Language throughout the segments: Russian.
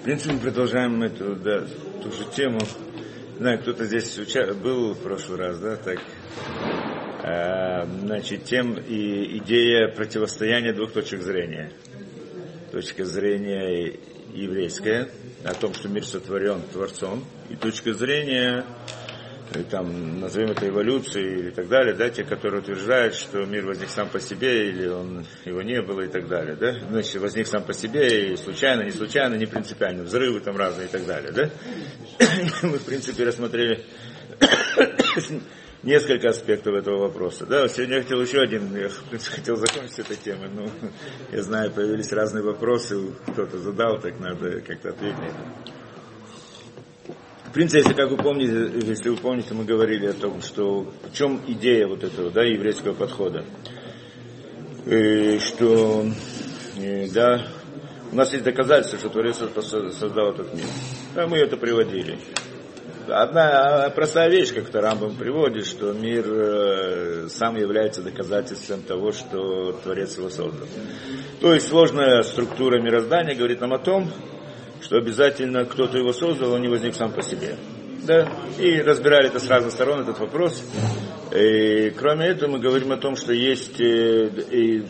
В принципе, мы продолжаем эту, да, ту же тему. Знаю, кто-то здесь уча... был в прошлый раз, да, так. А, значит, тем и идея противостояния двух точек зрения. Точка зрения еврейская, о том, что мир сотворен Творцом, и точка зрения там, назовем это эволюцией и так далее, да, те, которые утверждают, что мир возник сам по себе, или он, его не было и так далее, да, значит, возник сам по себе, и случайно, не случайно, не принципиально, взрывы там разные и так далее, да. Мы, в принципе, рассмотрели несколько аспектов этого вопроса. Да, сегодня я хотел еще один, я хотел закончить этой темой, но я знаю, появились разные вопросы, кто-то задал, так надо как-то ответить в принципе, если как вы помните, если вы помните, мы говорили о том, что в чем идея вот этого, да, еврейского подхода. И э, что, и, э, да, у нас есть доказательства, что Творец создал этот мир. Да, мы это приводили. Одна а, простая вещь, как то Рамбам приводит, что мир э, сам является доказательством того, что Творец его создал. То есть сложная структура мироздания говорит нам о том, что обязательно кто-то его создал, он не возник сам по себе. Да? И разбирали это с разных сторон, этот вопрос. И, кроме этого, мы говорим о том, что есть... Э, и,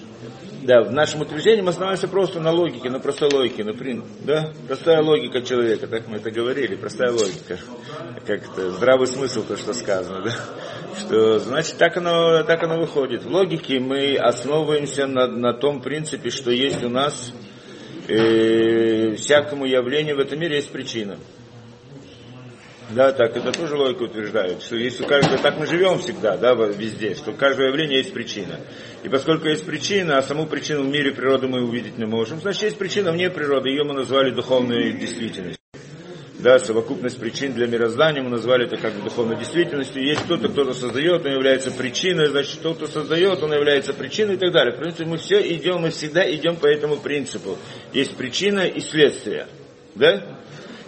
да, в нашем утверждении мы останавливаемся просто на логике, на простой логике, на прин, да? Простая логика человека, так мы это говорили, простая логика. Как-то здравый смысл, то, что сказано, да? Что, значит, так оно, так оно выходит. В логике мы основываемся на, на том принципе, что есть у нас э, всякому явлению в этом мире есть причина. Да, так, это тоже логика утверждает, что если каждое, так мы живем всегда, да, везде, что у каждого явления есть причина. И поскольку есть причина, а саму причину в мире природы мы увидеть не можем, значит есть причина вне природы, ее мы назвали духовной действительностью да, совокупность причин для мироздания, мы назвали это как бы духовной действительностью. Есть кто-то, кто-то создает, он является причиной, значит, кто-то создает, он является причиной и так далее. В принципе, мы все идем, мы всегда идем по этому принципу. Есть причина и следствие. Да?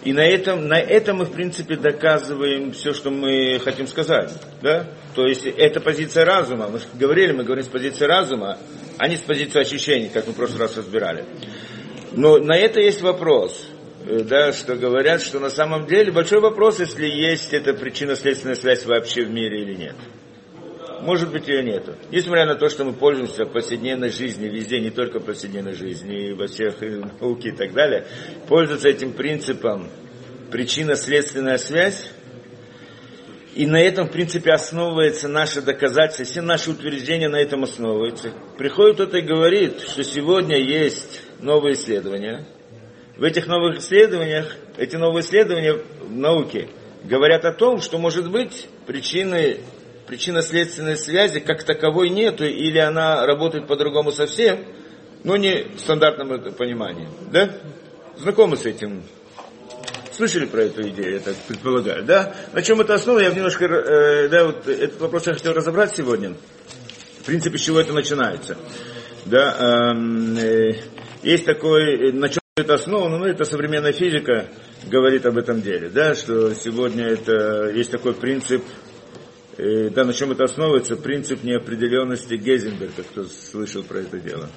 И на этом, на этом мы, в принципе, доказываем все, что мы хотим сказать. Да? То есть, это позиция разума. Мы говорили, мы говорим с позиции разума, а не с позиции ощущений, как мы в прошлый раз разбирали. Но на это есть вопрос. Э, да, что говорят, что на самом деле большой вопрос, если есть эта причинно-следственная связь вообще в мире или нет. Может быть, ее нету. Несмотря на то, что мы пользуемся в повседневной жизни, везде, не только в повседневной жизни, и во всех и науке и так далее, пользуются этим принципом причинно-следственная связь, и на этом, в принципе, основывается наше доказательство, все наши утверждения на этом основываются. Приходит кто-то и говорит, что сегодня есть новые исследования – в этих новых исследованиях, эти новые исследования в науке говорят о том, что может быть причины, причинно-следственной связи как таковой нету, или она работает по-другому совсем, но не в стандартном понимании. Да? Знакомы с этим? Слышали про эту идею, я так предполагаю, да? На чем это основа? Я немножко, э, да, вот этот вопрос я хотел разобрать сегодня. В принципе, с чего это начинается. Да, эм, э, есть такой, э, на чем это основано, ну, это современная физика говорит об этом деле, да, что сегодня это, есть такой принцип, э, да, на чем это основывается, принцип неопределенности Гейзенберга, кто слышал про это дело.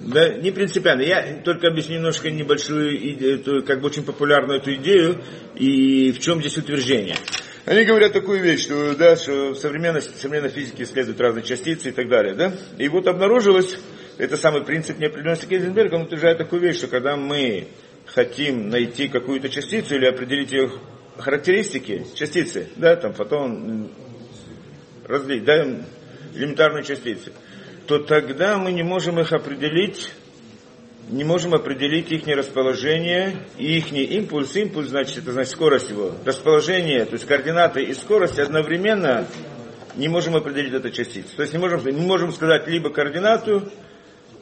Да, не принципиально. Я только объясню немножко небольшую, идею, как бы очень популярную эту идею и в чем здесь утверждение. Они говорят такую вещь, что, да, что в современной, в современной физике исследуют разные частицы и так далее. Да? И вот обнаружилось, это самый принцип неопределенности Гейзенберга, он утверждает такую вещь, что когда мы хотим найти какую-то частицу или определить ее характеристики частицы, да, там фотон, разлить, да, элементарные частицы, то тогда мы не можем их определить, не можем определить их расположение и их импульс. Импульс, значит, это значит скорость его. Расположение, то есть координаты и скорость одновременно не можем определить эту частицу. То есть не можем, не можем сказать либо координату,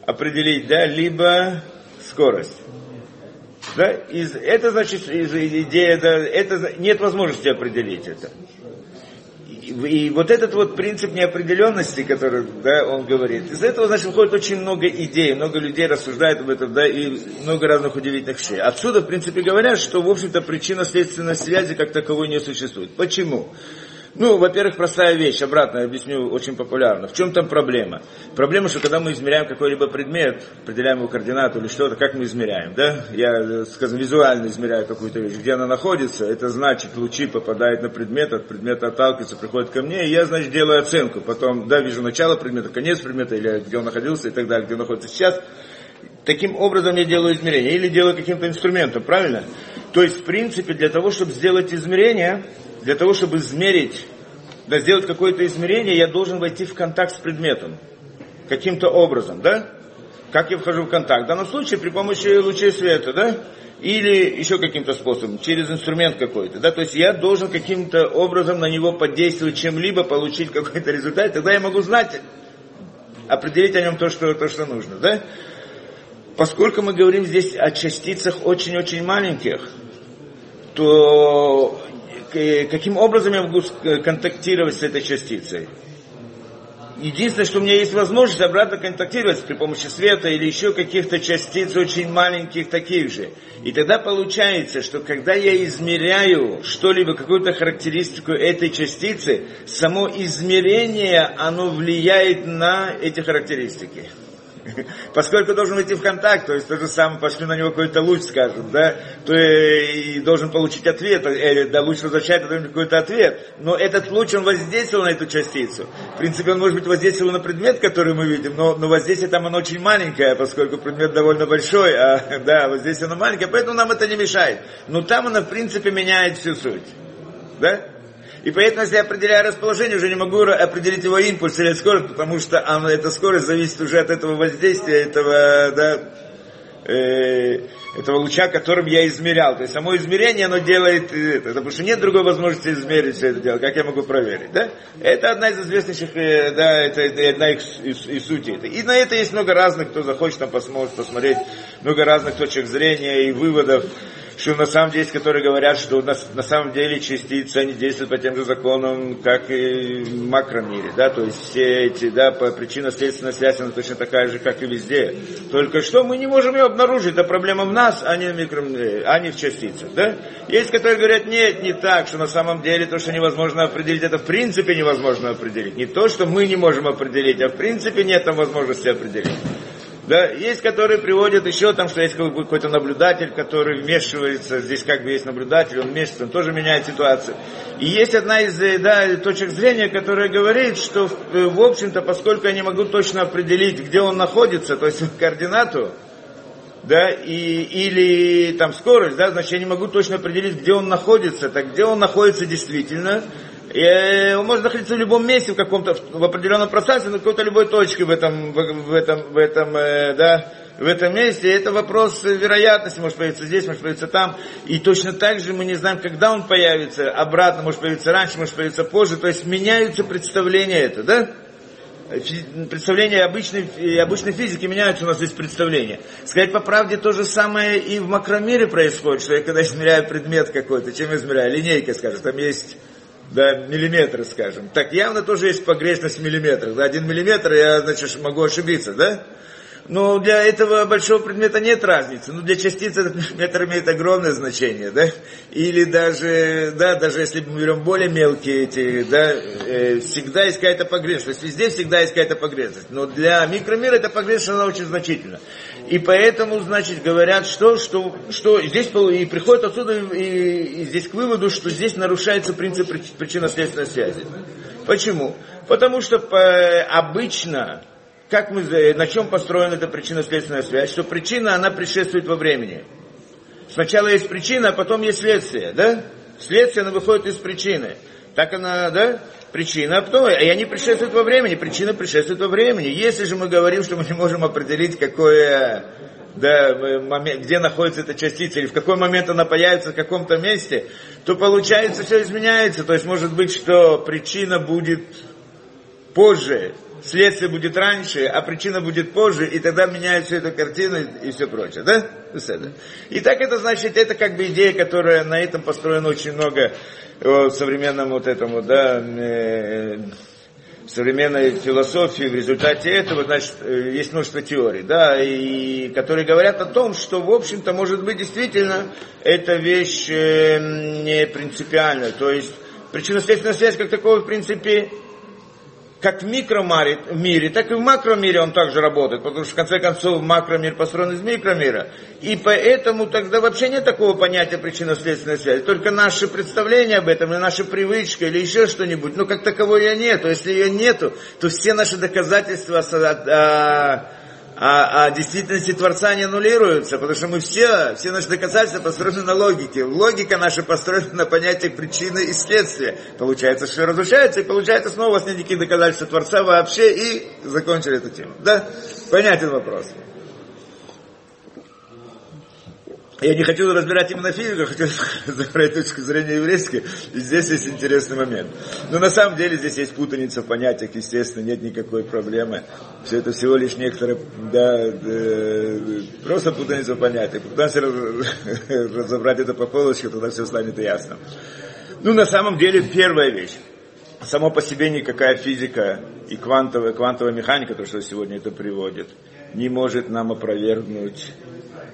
определить, да, либо скорость. Да? Из, это значит, из, идея, да, это, нет возможности определить это. И, и вот этот вот принцип неопределенности, который да, он говорит, из этого, значит, выходит очень много идей, много людей рассуждают об этом, да, и много разных удивительных вещей. Отсюда, в принципе, говорят, что, в общем-то, причина следственной связи как таковой не существует. Почему? Ну, во-первых, простая вещь, обратно объясню, очень популярно. В чем там проблема? Проблема, что когда мы измеряем какой-либо предмет, определяем его координату или что-то, как мы измеряем, да? Я, скажем, визуально измеряю какую-то вещь, где она находится, это значит, лучи попадают на предмет, от предмета отталкиваются, приходят ко мне, и я, значит, делаю оценку. Потом, да, вижу начало предмета, конец предмета, или где он находился и так далее, где он находится сейчас. Таким образом я делаю измерение, или делаю каким-то инструментом, правильно? То есть, в принципе, для того, чтобы сделать измерение, для того, чтобы измерить, да, сделать какое-то измерение, я должен войти в контакт с предметом. Каким-то образом, да? Как я вхожу в контакт? В данном случае при помощи лучей света, да? Или еще каким-то способом, через инструмент какой-то, да? То есть я должен каким-то образом на него подействовать чем-либо, получить какой-то результат, тогда я могу знать, определить о нем то, что, то, что нужно, да? Поскольку мы говорим здесь о частицах очень-очень маленьких, то каким образом я могу контактировать с этой частицей? Единственное, что у меня есть возможность обратно контактировать при помощи света или еще каких-то частиц очень маленьких таких же. И тогда получается, что когда я измеряю что-либо, какую-то характеристику этой частицы, само измерение, оно влияет на эти характеристики. Поскольку должен идти в контакт, то есть то же самое, пошли на него какой-то луч, скажем, да, то и должен получить ответ, или да, луч возвращает какой-то ответ. Но этот луч, он воздействовал на эту частицу. В принципе, он, может быть, воздействовал на предмет, который мы видим, но, но воздействие там оно очень маленькое, поскольку предмет довольно большой, а да, воздействие оно маленькое, поэтому нам это не мешает. Но там оно, в принципе, меняет всю суть. Да? И поэтому, если я определяю расположение, уже не могу определить его импульс или скорость, потому что оно, эта скорость зависит уже от этого воздействия, этого, да, э, этого луча, которым я измерял. То есть само измерение, оно делает это, потому что нет другой возможности измерить все это дело. Как я могу проверить, да? Это одна из известнейших, э, да, это, это одна из, из, из сути. И на это есть много разных, кто захочет там посмотреть, посмотреть, много разных точек зрения и выводов что на самом деле которые говорят, что на, на самом деле частицы, они действуют по тем же законам, как и в макромире, да, то есть все эти, да, по причинно-следственная связь, она точно такая же, как и везде. Только что мы не можем ее обнаружить, это проблема в нас, а не в, микромире, а не в частицах, да. Есть, которые говорят, нет, не так, что на самом деле то, что невозможно определить, это в принципе невозможно определить. Не то, что мы не можем определить, а в принципе нет там возможности определить. Да, есть, которые приводят еще там, что есть какой-то наблюдатель, который вмешивается, здесь как бы есть наблюдатель, он вмешивается, он тоже меняет ситуацию. И есть одна из э, да, точек зрения, которая говорит, что э, в общем-то, поскольку я не могу точно определить, где он находится, то есть координату, да, и, или там скорость, да, значит, я не могу точно определить, где он находится, так где он находится действительно, он может находиться в любом месте, в каком-то, в определенном пространстве, на какой-то любой точке в этом, в, этом, в этом, э, да, в этом месте. Это вопрос вероятности, может появиться здесь, может появиться там. И точно так же мы не знаем, когда он появится, обратно, может появиться раньше, может появиться позже. То есть меняются представления это, да? представления обычной, обычной физики меняются, у нас здесь представления. Сказать по правде, то же самое и в макромире происходит, что я когда измеряю предмет какой-то, чем измеряю? Линейкой, скажем, там есть да, миллиметры, скажем. Так явно тоже есть погрешность в миллиметрах. Да, один миллиметр, я, значит, могу ошибиться, да? Но для этого большого предмета нет разницы. Ну, для частицы этот миллиметр имеет огромное значение, да? Или даже, да, даже если мы берем более мелкие эти, да, э, всегда есть какая-то погрешность. Везде всегда есть какая-то погрешность. Но для микромира эта погрешность, она очень значительна. И поэтому, значит, говорят, что, что, что здесь и приходят отсюда и, и здесь к выводу, что здесь нарушается принцип причинно-следственной связи. Почему? Потому что по, обычно, как мы, на чем построена эта причинно-следственная связь, что причина, она предшествует во времени. Сначала есть причина, а потом есть следствие, да? Следствие, оно выходит из причины. Так она, да? Причина, а потом, и они предшествуют во времени, причина предшествует во времени. Если же мы говорим, что мы не можем определить, какое, да, момент, где находится эта частица, или в какой момент она появится в каком-то месте, то получается все изменяется. То есть может быть, что причина будет позже, следствие будет раньше, а причина будет позже, и тогда меняет всю эту картину и, все прочее, да? И так это значит, это как бы идея, которая на этом построена очень много в современном вот этому, да, э, современной философии, в результате этого, значит, э, есть множество теорий, да, и которые говорят о том, что, в общем-то, может быть, действительно, эта вещь э, не принципиальная, то есть Причинно-следственная связь как такого, в принципе, как в микромире, так и в макромире он также работает, потому что в конце концов макромир построен из микромира. И поэтому тогда вообще нет такого понятия причинно-следственной связи. Только наши представления об этом, или наша привычка, или еще что-нибудь. Но как таковой ее нету. Если ее нету, то все наши доказательства а, а действительности Творца не аннулируются, потому что мы все, все наши доказательства построены на логике. Логика наша построена на понятиях причины и следствия. Получается, что разрушается, и получается снова у вас нет никаких доказательств Творца вообще, и закончили эту тему. Да? Понятен вопрос. Я не хочу разбирать именно физику, хочу забрать точку зрения еврейской. И здесь есть интересный момент. Но на самом деле здесь есть путаница в понятиях, естественно, нет никакой проблемы. Все это всего лишь некоторые, да, да просто путаница в понятиях. Пытаемся разобрать это по полочке, тогда все станет ясно. Ну, на самом деле, первая вещь. Само по себе никакая физика и квантовая, квантовая механика, то, что сегодня это приводит, не может нам опровергнуть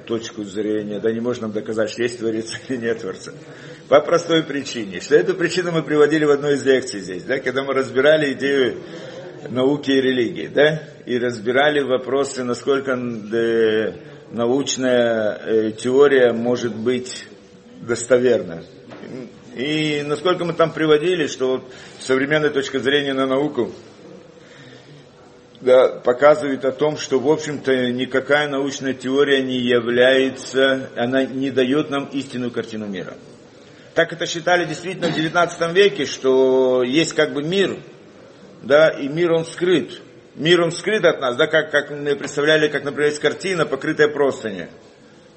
точку зрения, да не может нам доказать, что есть Творец или нет Творца. По простой причине, что эту причину мы приводили в одной из лекций здесь, да, когда мы разбирали идею науки и религии, да, и разбирали вопросы, насколько да, научная э, теория может быть достоверна. И насколько мы там приводили, что вот современная точка зрения на науку показывает о том, что, в общем-то, никакая научная теория не является, она не дает нам истинную картину мира. Так это считали действительно в XIX веке, что есть как бы мир, да, и мир он скрыт. Мир он скрыт от нас, да, как, как мы представляли, как, например, есть картина, покрытая простыня.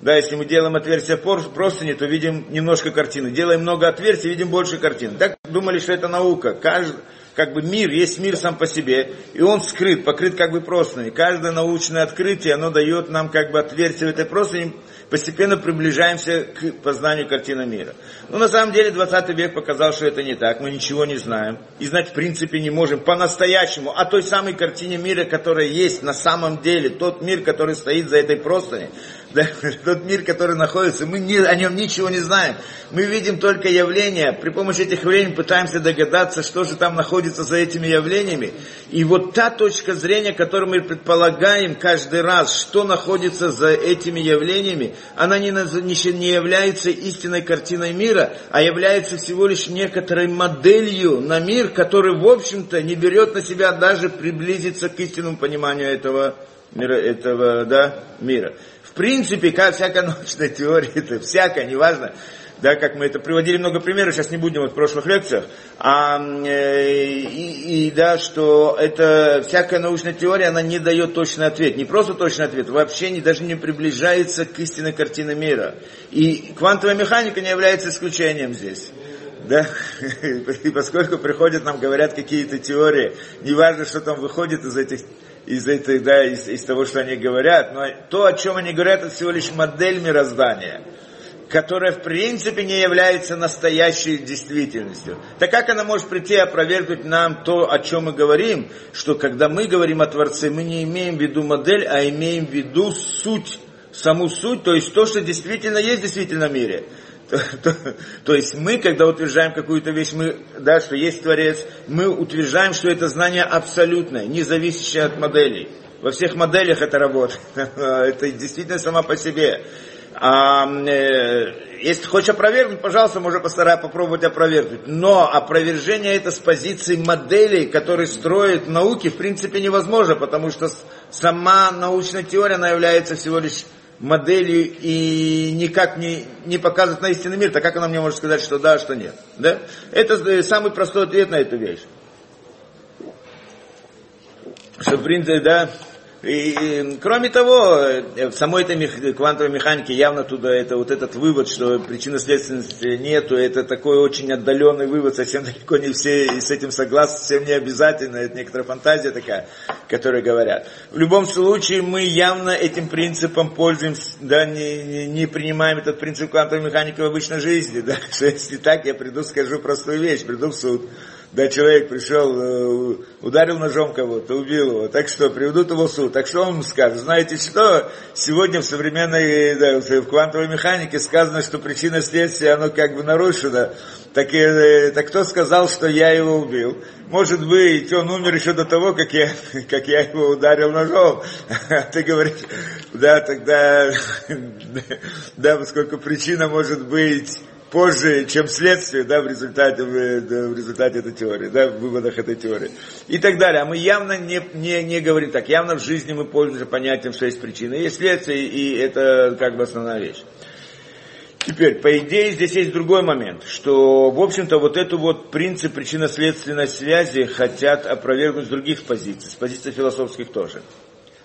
Да, если мы делаем отверстие в простыне, то видим немножко картины. Делаем много отверстий, видим больше картин. Так думали, что это наука. Каждый, как бы мир, есть мир сам по себе, и он скрыт, покрыт как бы простыней. Каждое научное открытие, оно дает нам как бы отверстие в этой простыне, постепенно приближаемся к познанию картины мира. Но на самом деле 20 век показал, что это не так, мы ничего не знаем. И знать в принципе не можем по-настоящему о той самой картине мира, которая есть на самом деле, тот мир, который стоит за этой простыней да, тот мир, который находится, мы не, о нем ничего не знаем. Мы видим только явления, при помощи этих явлений пытаемся догадаться, что же там находится за этими явлениями. И вот та точка зрения, которую мы предполагаем каждый раз, что находится за этими явлениями, она не, не, является истинной картиной мира, а является всего лишь некоторой моделью на мир, который, в общем-то, не берет на себя даже приблизиться к истинному пониманию этого мира, этого да, мира принципе, как всякая научная теория, это всякая, неважно, да, как мы это приводили много примеров, сейчас не будем вот в прошлых лекциях, а, э, и, и да, что это всякая научная теория, она не дает точный ответ, не просто точный ответ, вообще не, даже не приближается к истинной картине мира. И квантовая механика не является исключением здесь. Да? И поскольку приходят нам, говорят какие-то теории, неважно, что там выходит из этих из, этой, да, из, из того, что они говорят, но то, о чем они говорят, это всего лишь модель мироздания, которая в принципе не является настоящей действительностью. Так как она может прийти и опровергнуть нам то, о чем мы говорим, что когда мы говорим о Творце, мы не имеем в виду модель, а имеем в виду суть, саму суть, то есть то, что действительно есть в мире. То, то, то есть мы, когда утверждаем какую-то вещь, мы, да, что есть Творец, мы утверждаем, что это знание абсолютное, не зависящее от моделей. Во всех моделях это работает. это действительно сама по себе. А, э, если хочешь опровергнуть, пожалуйста, можно постараться попробовать опровергнуть. Но опровержение это с позиции моделей, которые строят науки, в принципе невозможно, потому что сама научная теория, она является всего лишь моделью и никак не, не показывает на истинный мир, так как она мне может сказать, что да, что нет. Да? Это э, самый простой ответ на эту вещь. Что, в принципе, да, и, кроме того, э, в самой этой мех... квантовой механике явно туда это вот этот вывод, что причинно-следственности нету, это такой очень отдаленный вывод, совсем далеко не все с этим согласны, совсем не обязательно, это некоторая фантазия такая, которая говорят. В любом случае мы явно этим принципом пользуемся, да, не, не, не принимаем этот принцип квантовой механики в обычной жизни, да, что если так, я приду, скажу простую вещь, приду в суд, да, человек пришел, э, ударил ножом кого-то, убил его, так что приведут его в суд. Так что он скажет? Знаете что, сегодня в современной, да, в квантовой механике сказано, что причина следствия, оно как бы нарушено. Так, э, так кто сказал, что я его убил? Может быть, он умер еще до того, как я, как я его ударил ножом. Ты говоришь, да, тогда, да, поскольку причина может быть позже, чем следствие, да, в результате, в, в результате этой теории, да, в выводах этой теории. И так далее. А мы явно не, не, не говорим так. Явно в жизни мы пользуемся понятием, что есть причина. Есть следствие, и это как бы основная вещь. Теперь, по идее, здесь есть другой момент, что, в общем-то, вот эту вот принцип причинно-следственной связи хотят опровергнуть с других позиций, с позиций философских тоже.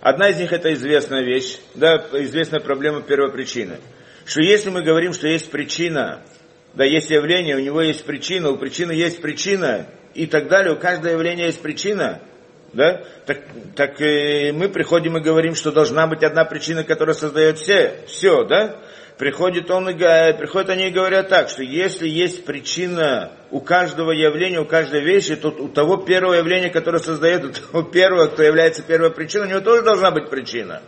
Одна из них это известная вещь, да, известная проблема первопричины. Что если мы говорим, что есть причина да, есть явление, у него есть причина, у причины есть причина, и так далее, у каждого явления есть причина, да, так, так э, мы приходим и говорим, что должна быть одна причина, которая создает все, все, да, приходит он и приходят они и говорят так, что если есть причина у каждого явления, у каждой вещи, то у того первого явления, которое создает, у того первого, кто является первой причиной, у него тоже должна быть причина.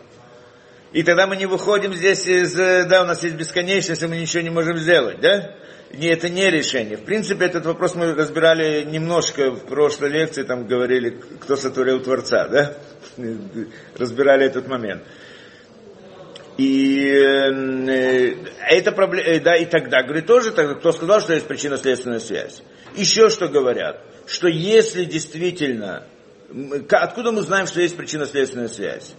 И тогда мы не выходим здесь из, да, у нас есть бесконечность, и мы ничего не можем сделать, да? не, это не решение. В принципе, этот вопрос мы разбирали немножко в прошлой лекции, там говорили, кто сотворил Творца, да? Разбирали этот момент. И э, это проблема, э, да, и тогда, говорит, тоже тогда, кто сказал, что есть причинно-следственная связь. Еще что говорят, что если действительно, откуда мы знаем, что есть причинно-следственная связь?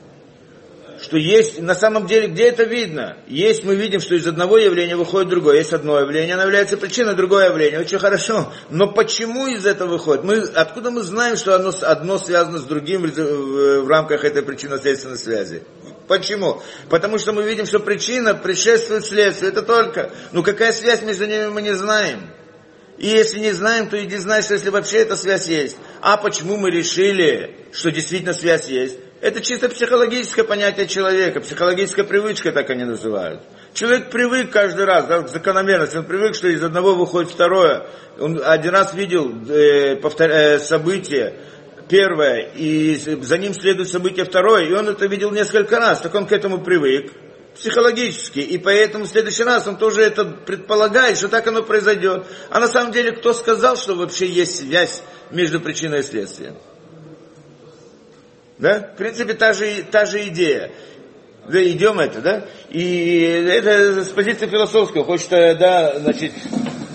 Что есть, на самом деле, где это видно? Есть, мы видим, что из одного явления выходит другое. Есть одно явление, оно является причиной, другое явление. Очень хорошо. Но почему из этого выходит? Мы, откуда мы знаем, что одно, одно связано с другим в рамках этой причинно-следственной связи? Почему? Потому что мы видим, что причина предшествует следствию. Это только. Ну какая связь между ними мы не знаем. И если не знаем, то иди знай, что если вообще эта связь есть. А почему мы решили, что действительно связь есть? Это чисто психологическое понятие человека, психологическая привычка, так они называют. Человек привык каждый раз, да, закономерность, он привык, что из одного выходит второе. Он один раз видел э, э, событие, первое, и за ним следует событие второе, и он это видел несколько раз, так он к этому привык психологически, и поэтому в следующий раз он тоже это предполагает, что так оно произойдет. А на самом деле, кто сказал, что вообще есть связь между причиной и следствием? Да? В принципе, та же, та же идея. Да, идем это, да? И это с позиции философского, хочет, да, значит,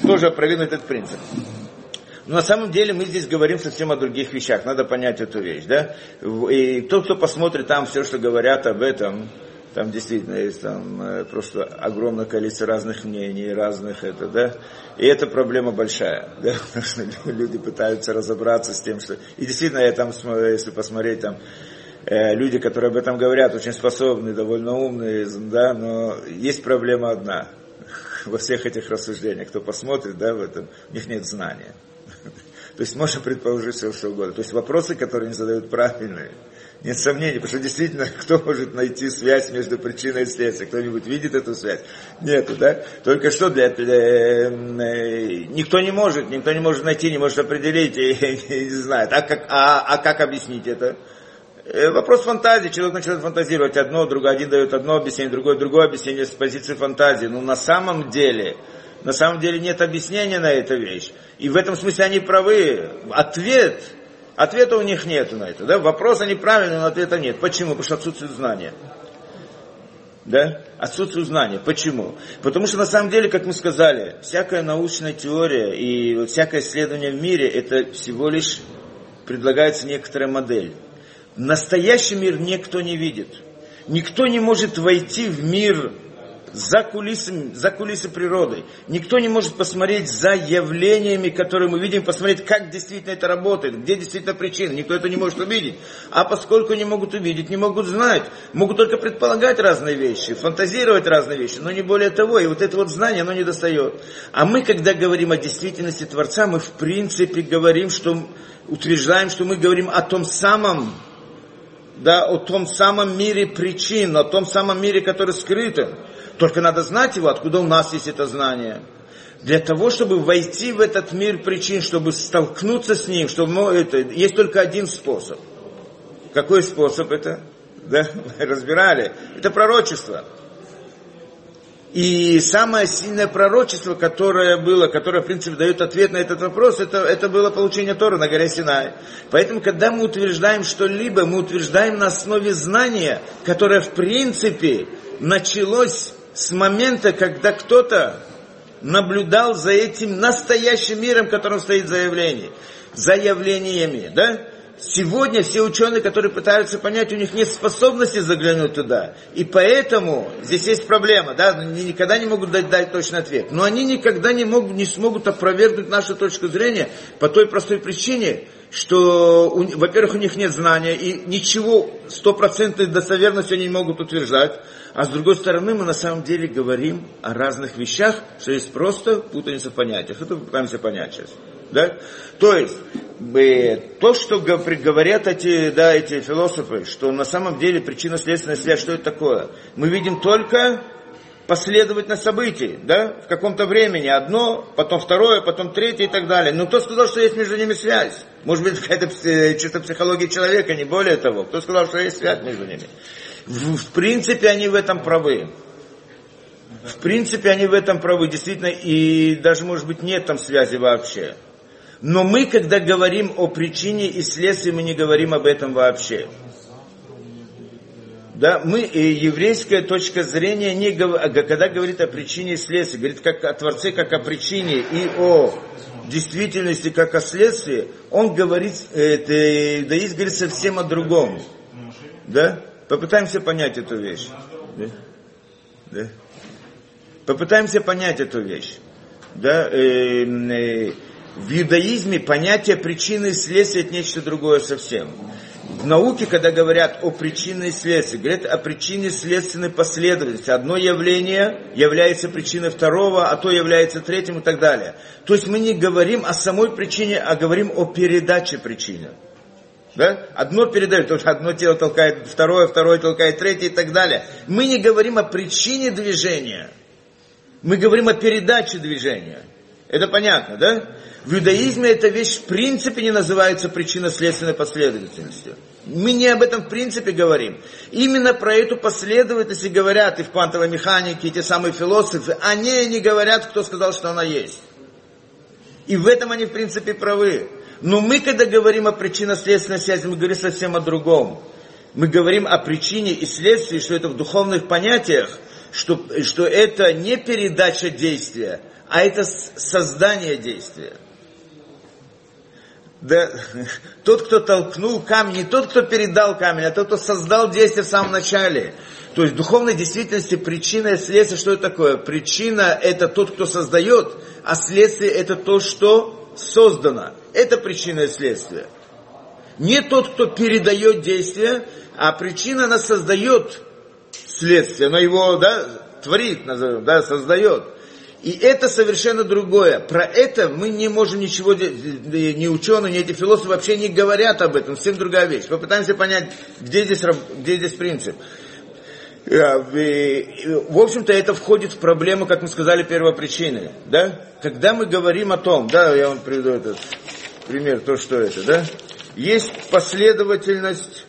тоже опровергнуть этот принцип. Но на самом деле мы здесь говорим совсем о других вещах, надо понять эту вещь, да? И тот, кто посмотрит там все, что говорят об этом, там действительно есть там э, просто огромное количество разных мнений, разных это, да. И это проблема большая, да, потому что люди пытаются разобраться с тем, что... И действительно, я там, если посмотреть, там, э, люди, которые об этом говорят, очень способные, довольно умные, да, но есть проблема одна. Во всех этих рассуждениях, кто посмотрит, да, в этом, у них нет знания. То есть можно предположить все, что угодно. То есть вопросы, которые они задают правильные, нет сомнений, потому что действительно, кто может найти связь между причиной и следствием? Кто-нибудь видит эту связь? Нету, да? Только что для, для э, никто не может, никто не может найти, не может определить, и, и не знает. А как, а, а как объяснить это? Э, вопрос фантазии. Человек начинает фантазировать одно, другой один дает одно объяснение, другое другое объяснение с позиции фантазии. Но на самом деле, на самом деле нет объяснения на эту вещь. И в этом смысле они правы. Ответ Ответа у них нет на это. Да? Вопрос они правильные, но ответа нет. Почему? Потому что отсутствует знания. Да? Отсутствует знания. Почему? Потому что на самом деле, как мы сказали, всякая научная теория и всякое исследование в мире, это всего лишь предлагается некоторая модель. Настоящий мир никто не видит. Никто не может войти в мир за кулисами, за кулисы природы. Никто не может посмотреть за явлениями, которые мы видим, посмотреть, как действительно это работает, где действительно причина. Никто это не может увидеть. А поскольку не могут увидеть, не могут знать, могут только предполагать разные вещи, фантазировать разные вещи, но не более того. И вот это вот знание, оно не достает. А мы, когда говорим о действительности Творца, мы в принципе говорим, что утверждаем, что мы говорим о том самом, да, о том самом мире причин, о том самом мире, который скрыт. Только надо знать его, откуда у нас есть это знание. Для того, чтобы войти в этот мир причин, чтобы столкнуться с ним, чтобы ну, это, есть только один способ. Какой способ это? Да, разбирали. Это пророчество. И самое сильное пророчество, которое было, которое, в принципе, дает ответ на этот вопрос, это, это было получение Тора на горе Синай. Поэтому, когда мы утверждаем что-либо, мы утверждаем на основе знания, которое, в принципе, началось с момента, когда кто-то наблюдал за этим настоящим миром, которым стоит заявление, заявлениями, да? Сегодня все ученые, которые пытаются понять, у них нет способности заглянуть туда. И поэтому здесь есть проблема, да, они никогда не могут дать, дать точный ответ. Но они никогда не, могут, не смогут опровергнуть нашу точку зрения по той простой причине, что, во-первых, у них нет знания, и ничего стопроцентной достоверности они не могут утверждать. А с другой стороны, мы на самом деле говорим о разных вещах, что есть просто путаница в понятиях. Это пытаемся понять сейчас. Да? То есть, то, что говорят эти, да, эти философы, что на самом деле причинно-следственная связь, что это такое? Мы видим только последовательность событий, да, в каком-то времени одно, потом второе, потом третье и так далее. Но кто сказал, что есть между ними связь? Может быть, какая-то чисто психология человека, не более того. Кто сказал, что есть связь между ними? В, в принципе, они в этом правы. В принципе, они в этом правы, действительно, и даже, может быть, нет там связи вообще. Но мы, когда говорим о причине и следствии, мы не говорим об этом вообще. Да, мы, и еврейская точка зрения, не, когда говорит о причине и следствии, говорит как о Творце, как о причине и о действительности, как о следствии, он говорит, это, иудаизм говорит совсем о другом. Да? Попытаемся понять эту вещь. Да? Да? Попытаемся понять эту вещь. Да? Э, э, в иудаизме понятие причины и следствия это нечто другое совсем. В науке, когда говорят о причине и следствии, говорят о причине следственной последовательности. Одно явление является причиной второго, а то является третьим и так далее. То есть мы не говорим о самой причине, а говорим о передаче причины. Да? Одно передает, то есть одно тело толкает второе, второе толкает третье и так далее. Мы не говорим о причине движения. Мы говорим о передаче движения. Это понятно, да? В иудаизме эта вещь в принципе не называется причинно-следственной последовательностью. Мы не об этом в принципе говорим. Именно про эту последовательность и говорят и в квантовой механике, и те самые философы. Они не говорят, кто сказал, что она есть. И в этом они в принципе правы. Но мы, когда говорим о причинно-следственной связи, мы говорим совсем о другом. Мы говорим о причине и следствии, что это в духовных понятиях, что, что это не передача действия, а это создание действия. Да, тот, кто толкнул камень, не тот, кто передал камень, а тот, кто создал действие в самом начале. То есть в духовной действительности причина и следствие, что это такое? Причина это тот, кто создает, а следствие это то, что создано. Это причина и следствие. Не тот, кто передает действие, а причина она создает следствие, она его да, творит, назовем, да, создает. И это совершенно другое. Про это мы не можем ничего, ни ученые, ни эти философы вообще не говорят об этом. Совсем другая вещь. Попытаемся понять, где здесь, где здесь принцип. Э, в общем-то, это входит в проблему, как мы сказали, первопричины. Да? Когда мы говорим о том, да, я вам приведу этот пример, то, что это, да, есть последовательность,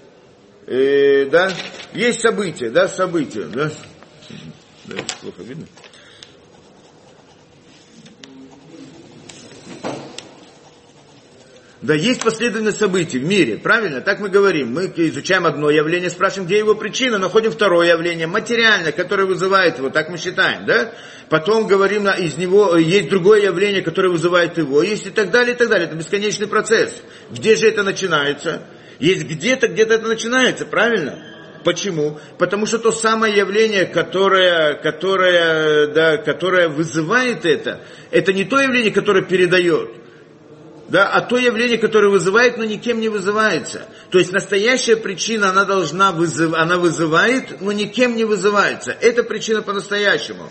э, да, есть события, да, события, да, да плохо видно. Да есть последовательность событий в мире, правильно? Так мы говорим. Мы изучаем одно явление, спрашиваем, где его причина, находим второе явление, материальное, которое вызывает его, так мы считаем, да? Потом говорим, из него есть другое явление, которое вызывает его, есть и так далее, и так далее. Это бесконечный процесс. Где же это начинается? Есть где-то, где-то это начинается, правильно? Почему? Потому что то самое явление, которое, которое, да, которое вызывает это, это не то явление, которое передает да, а то явление, которое вызывает, но никем не вызывается. То есть настоящая причина, она должна вызыв, она вызывает, но никем не вызывается. Это причина по-настоящему.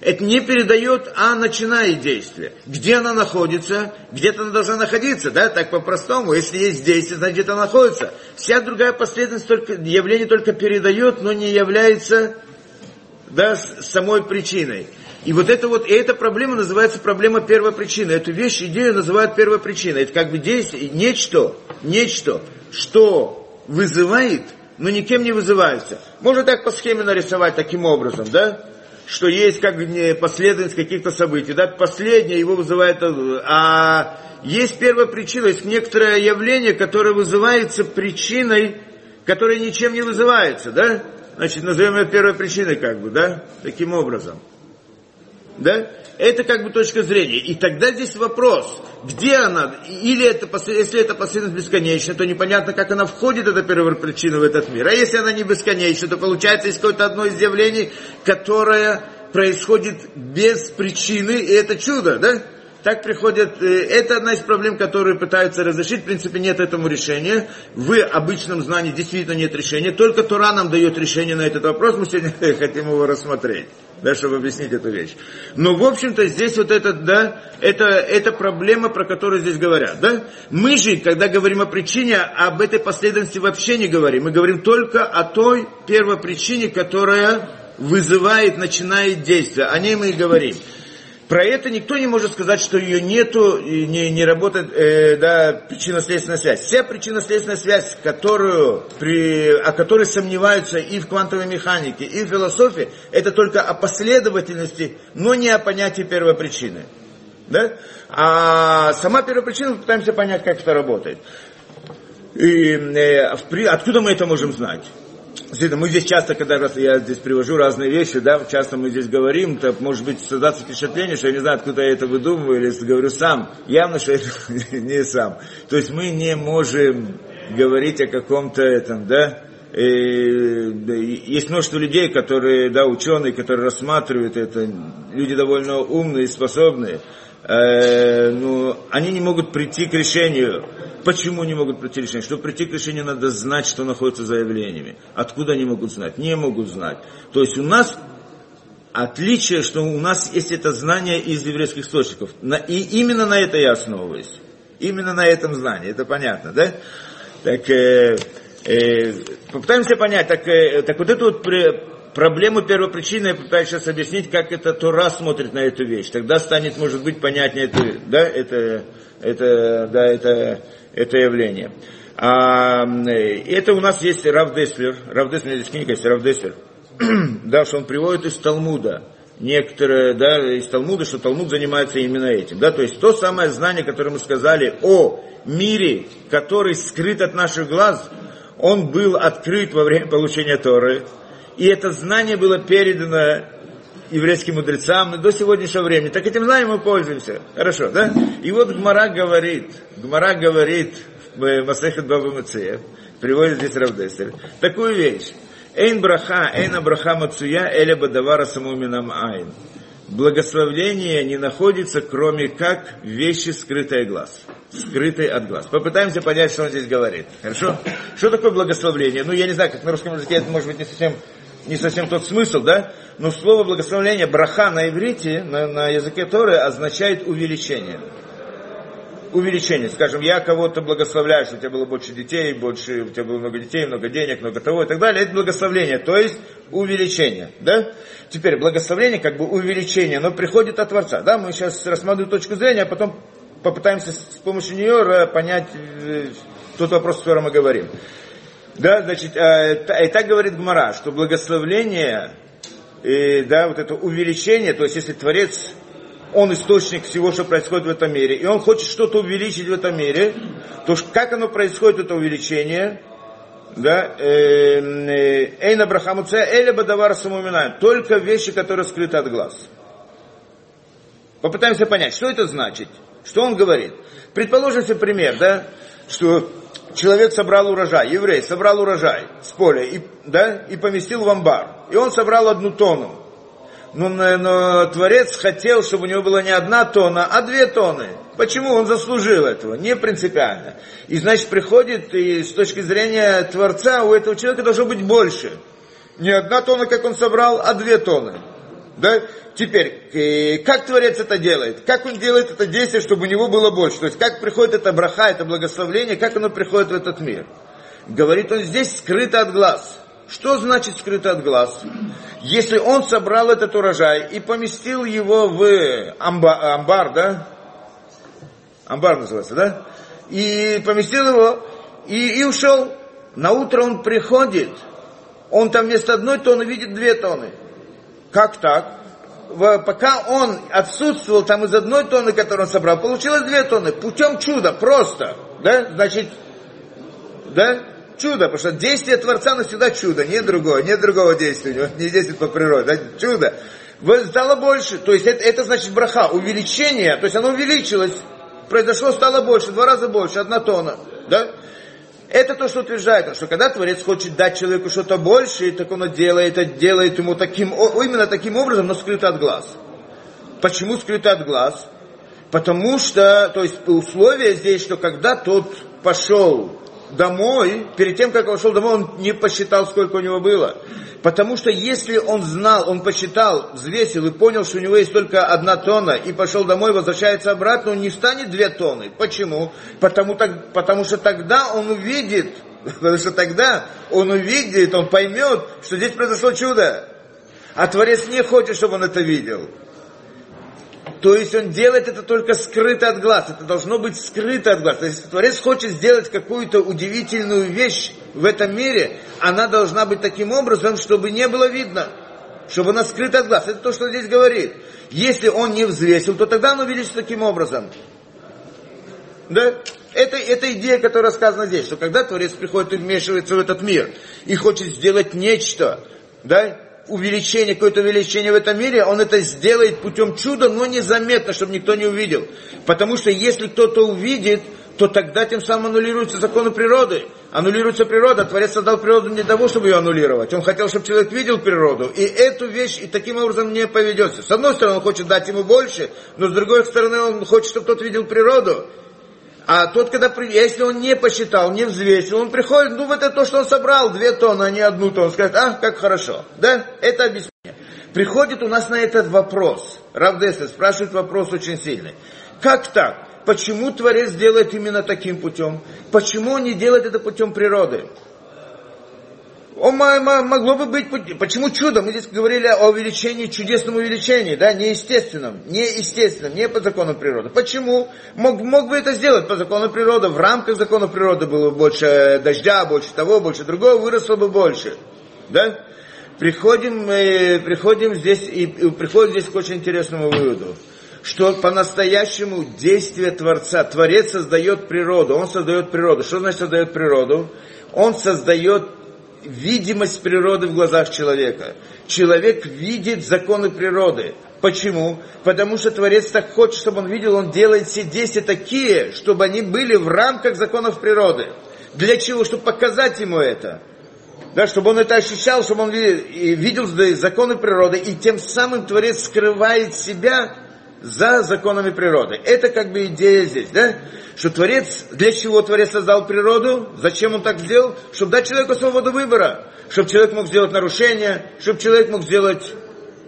Это не передает, а начинает действие. Где она находится? Где-то она должна находиться, да, так по-простому. Если есть действие, значит где-то находится. Вся другая последовательность только, явление только передает, но не является да, самой причиной. И вот это вот, и эта проблема называется проблема первопричины. Эту вещь, идею называют первопричиной. Это как бы действие, нечто, нечто, что вызывает, но никем не вызывается. Можно так по схеме нарисовать таким образом, да? Что есть как бы последовательность каких-то событий. Да? Последнее его вызывает, а есть первопричина, есть некоторое явление, которое вызывается причиной, которая ничем не вызывается, да? Значит, назовем ее первой причиной, как бы, да? Таким образом. Да? Это как бы точка зрения. И тогда здесь вопрос, где она, или это, если это последовательность бесконечна, то непонятно, как она входит, эта первопричина, в этот мир. А если она не бесконечна, то получается есть какое-то одно из явлений, которое происходит без причины, и это чудо, да? Так приходят, э, это одна из проблем, которые пытаются разрешить, в принципе нет этому решения. В обычном знании действительно нет решения, только Тура нам дает решение на этот вопрос, мы сегодня хотим его рассмотреть да, чтобы объяснить эту вещь. Но, в общем-то, здесь вот это, да, это, это проблема, про которую здесь говорят, да. Мы же, когда говорим о причине, об этой последовательности вообще не говорим. Мы говорим только о той первопричине, которая вызывает, начинает действие. О ней мы и говорим. Про это никто не может сказать, что ее нету, и не, не работает э, да, причинно-следственная связь. Вся причинно-следственная связь, которую, при, о которой сомневаются и в квантовой механике, и в философии, это только о последовательности, но не о понятии первопричины. Да? А сама первопричина, мы пытаемся понять, как это работает. И, э, откуда мы это можем знать? Действительно, мы здесь часто, когда я здесь привожу разные вещи, да, часто мы здесь говорим, то может быть создаться впечатление, что я не знаю, откуда я это выдумываю, или говорю сам. Явно, что это не сам. То есть мы не можем говорить о каком-то этом, да, есть множество людей, которые, да, ученые, которые рассматривают это, люди довольно умные способные, э, ну, они не могут прийти к решению. Почему не могут прийти к решению? Чтобы прийти к решению, надо знать, что находится за явлениями. Откуда они могут знать? Не могут знать. То есть у нас отличие, что у нас есть это знание из еврейских источников. И именно на это я основываюсь. Именно на этом знании. Это понятно, да? Так, э, э, попытаемся понять. Так, э, так вот эту вот проблему первопричины я пытаюсь сейчас объяснить, как это Тора смотрит на эту вещь. Тогда станет, может быть, понятнее это, да, это, это, да, это, это явление. А, это у нас есть Рав Деслер, Рав Деслер, здесь книга есть Рав Деслер, да, что он приводит из Талмуда, некоторые, да, из Талмуда, что Талмуд занимается именно этим, да, то есть то самое знание, которое мы сказали о мире, который скрыт от наших глаз, он был открыт во время получения Торы, и это знание было передано еврейским мудрецам до сегодняшнего времени. Так этим знанием мы пользуемся. Хорошо, да? И вот Гмара говорит, Гмара говорит в Масехет Баба Мацеев, приводит здесь Равдесер, такую вещь. Эйн браха, эйн браха мацуя, эля бадавара самуминам айн. Благословление не находится, кроме как вещи, скрытые глаз. Скрытые от глаз. Попытаемся понять, что он здесь говорит. Хорошо? Что такое благословление? Ну, я не знаю, как на русском языке это может быть не совсем не совсем тот смысл, да? Но слово благословление браха на иврите, на, на языке Торы, означает увеличение. Увеличение. Скажем, я кого-то благословляю, что у тебя было больше детей, больше, у тебя было много детей, много денег, много того и так далее. Это благословление, то есть увеличение. Да? Теперь благословление, как бы увеличение, но приходит от Творца. Да? Мы сейчас рассматриваем точку зрения, а потом попытаемся с помощью нее понять э, тот вопрос, о котором мы говорим. Да, значит, э, и так говорит Гмара, что благословление, и, да, вот это увеличение, то есть если Творец, он источник всего, что происходит в этом мире, и он хочет что-то увеличить в этом мире, то как оно происходит, это увеличение, да, э, э, Эйн Абрахаму Эля Бадавар Самуминаем, только вещи, которые скрыты от глаз. Попытаемся понять, что это значит, что он говорит. Предположим себе пример, да, что человек собрал урожай, еврей собрал урожай с поля и, да, и поместил в амбар. И он собрал одну тонну. Но, но Творец хотел, чтобы у него была не одна тонна, а две тонны. Почему? Он заслужил этого, не принципиально. И значит приходит, и с точки зрения Творца у этого человека должно быть больше. Не одна тонна, как он собрал, а две тонны. Да? Теперь, э, как Творец это делает? Как он делает это действие, чтобы у него было больше? То есть, как приходит это браха, это благословление, как оно приходит в этот мир? Говорит он здесь, скрыто от глаз. Что значит скрыто от глаз? Если он собрал этот урожай и поместил его в амбар, амбар да? Амбар называется, да? И поместил его и, и ушел. На утро он приходит, он там вместо одной тонны видит две тонны. Как так? пока он отсутствовал там из одной тонны, которую он собрал, получилось две тонны. Путем чуда, просто. Да? Значит, да? Чудо, потому что действие Творца навсегда чудо, нет другого, нет другого действия, у него не действует по природе, да? чудо. Стало больше, то есть это, это значит браха, увеличение, то есть оно увеличилось, произошло, стало больше, два раза больше, одна тонна, да? Это то, что утверждает, что когда Творец хочет дать человеку что-то большее, так он делает, это делает ему таким, именно таким образом, но скрыто от глаз. Почему скрыто от глаз? Потому что, то есть условие здесь, что когда тот пошел домой, перед тем, как он шел домой, он не посчитал, сколько у него было. Потому что если он знал, он посчитал, взвесил и понял, что у него есть только одна тонна, и пошел домой, возвращается обратно, он не станет две тонны. Почему? Потому, так, потому что тогда он увидит, потому что тогда он увидит, он поймет, что здесь произошло чудо. А Творец не хочет, чтобы он это видел. То есть он делает это только скрыто от глаз. Это должно быть скрыто от глаз. То есть Творец хочет сделать какую-то удивительную вещь в этом мире, она должна быть таким образом, чтобы не было видно. Чтобы она скрыта от глаз. Это то, что здесь говорит. Если он не взвесил, то тогда он увеличится таким образом. Да? Это, это идея, которая сказана здесь, что когда Творец приходит и вмешивается в этот мир и хочет сделать нечто, да, увеличение, какое-то увеличение в этом мире, он это сделает путем чуда, но незаметно, чтобы никто не увидел. Потому что если кто-то увидит, то тогда тем самым аннулируются законы природы. Аннулируется природа. Творец создал природу не для того, чтобы ее аннулировать. Он хотел, чтобы человек видел природу. И эту вещь и таким образом не поведется. С одной стороны, он хочет дать ему больше, но с другой стороны, он хочет, чтобы тот видел природу. А тот, когда, если он не посчитал, не взвесил, он приходит, ну, это то, что он собрал, две тонны, а не одну тонну. Скажет, а, как хорошо. Да, это объяснение. Приходит у нас на этот вопрос. Равдеса спрашивает вопрос очень сильный. Как так? Почему Творец делает именно таким путем? Почему он не делает это путем природы? Он могло бы быть, почему чудо? Мы здесь говорили о увеличении, чудесном увеличении, да, неестественном, неестественном, не по закону природы. Почему? Мог, мог бы это сделать по закону природы, в рамках закона природы было больше дождя, больше того, больше другого, выросло бы больше, да? Приходим, э, приходим здесь, и приходим здесь к очень интересному выводу что по-настоящему действие Творца, Творец создает природу, Он создает природу. Что значит создает природу? Он создает видимость природы в глазах человека. Человек видит законы природы. Почему? Потому что Творец так хочет, чтобы он видел, он делает все действия такие, чтобы они были в рамках законов природы. Для чего? Чтобы показать ему это. Да, чтобы он это ощущал, чтобы он видел законы природы, и тем самым Творец скрывает себя за законами природы. Это как бы идея здесь, да? Что Творец, для чего Творец создал природу? Зачем он так сделал? Чтобы дать человеку свободу выбора. Чтобы человек мог сделать нарушения, чтобы человек мог сделать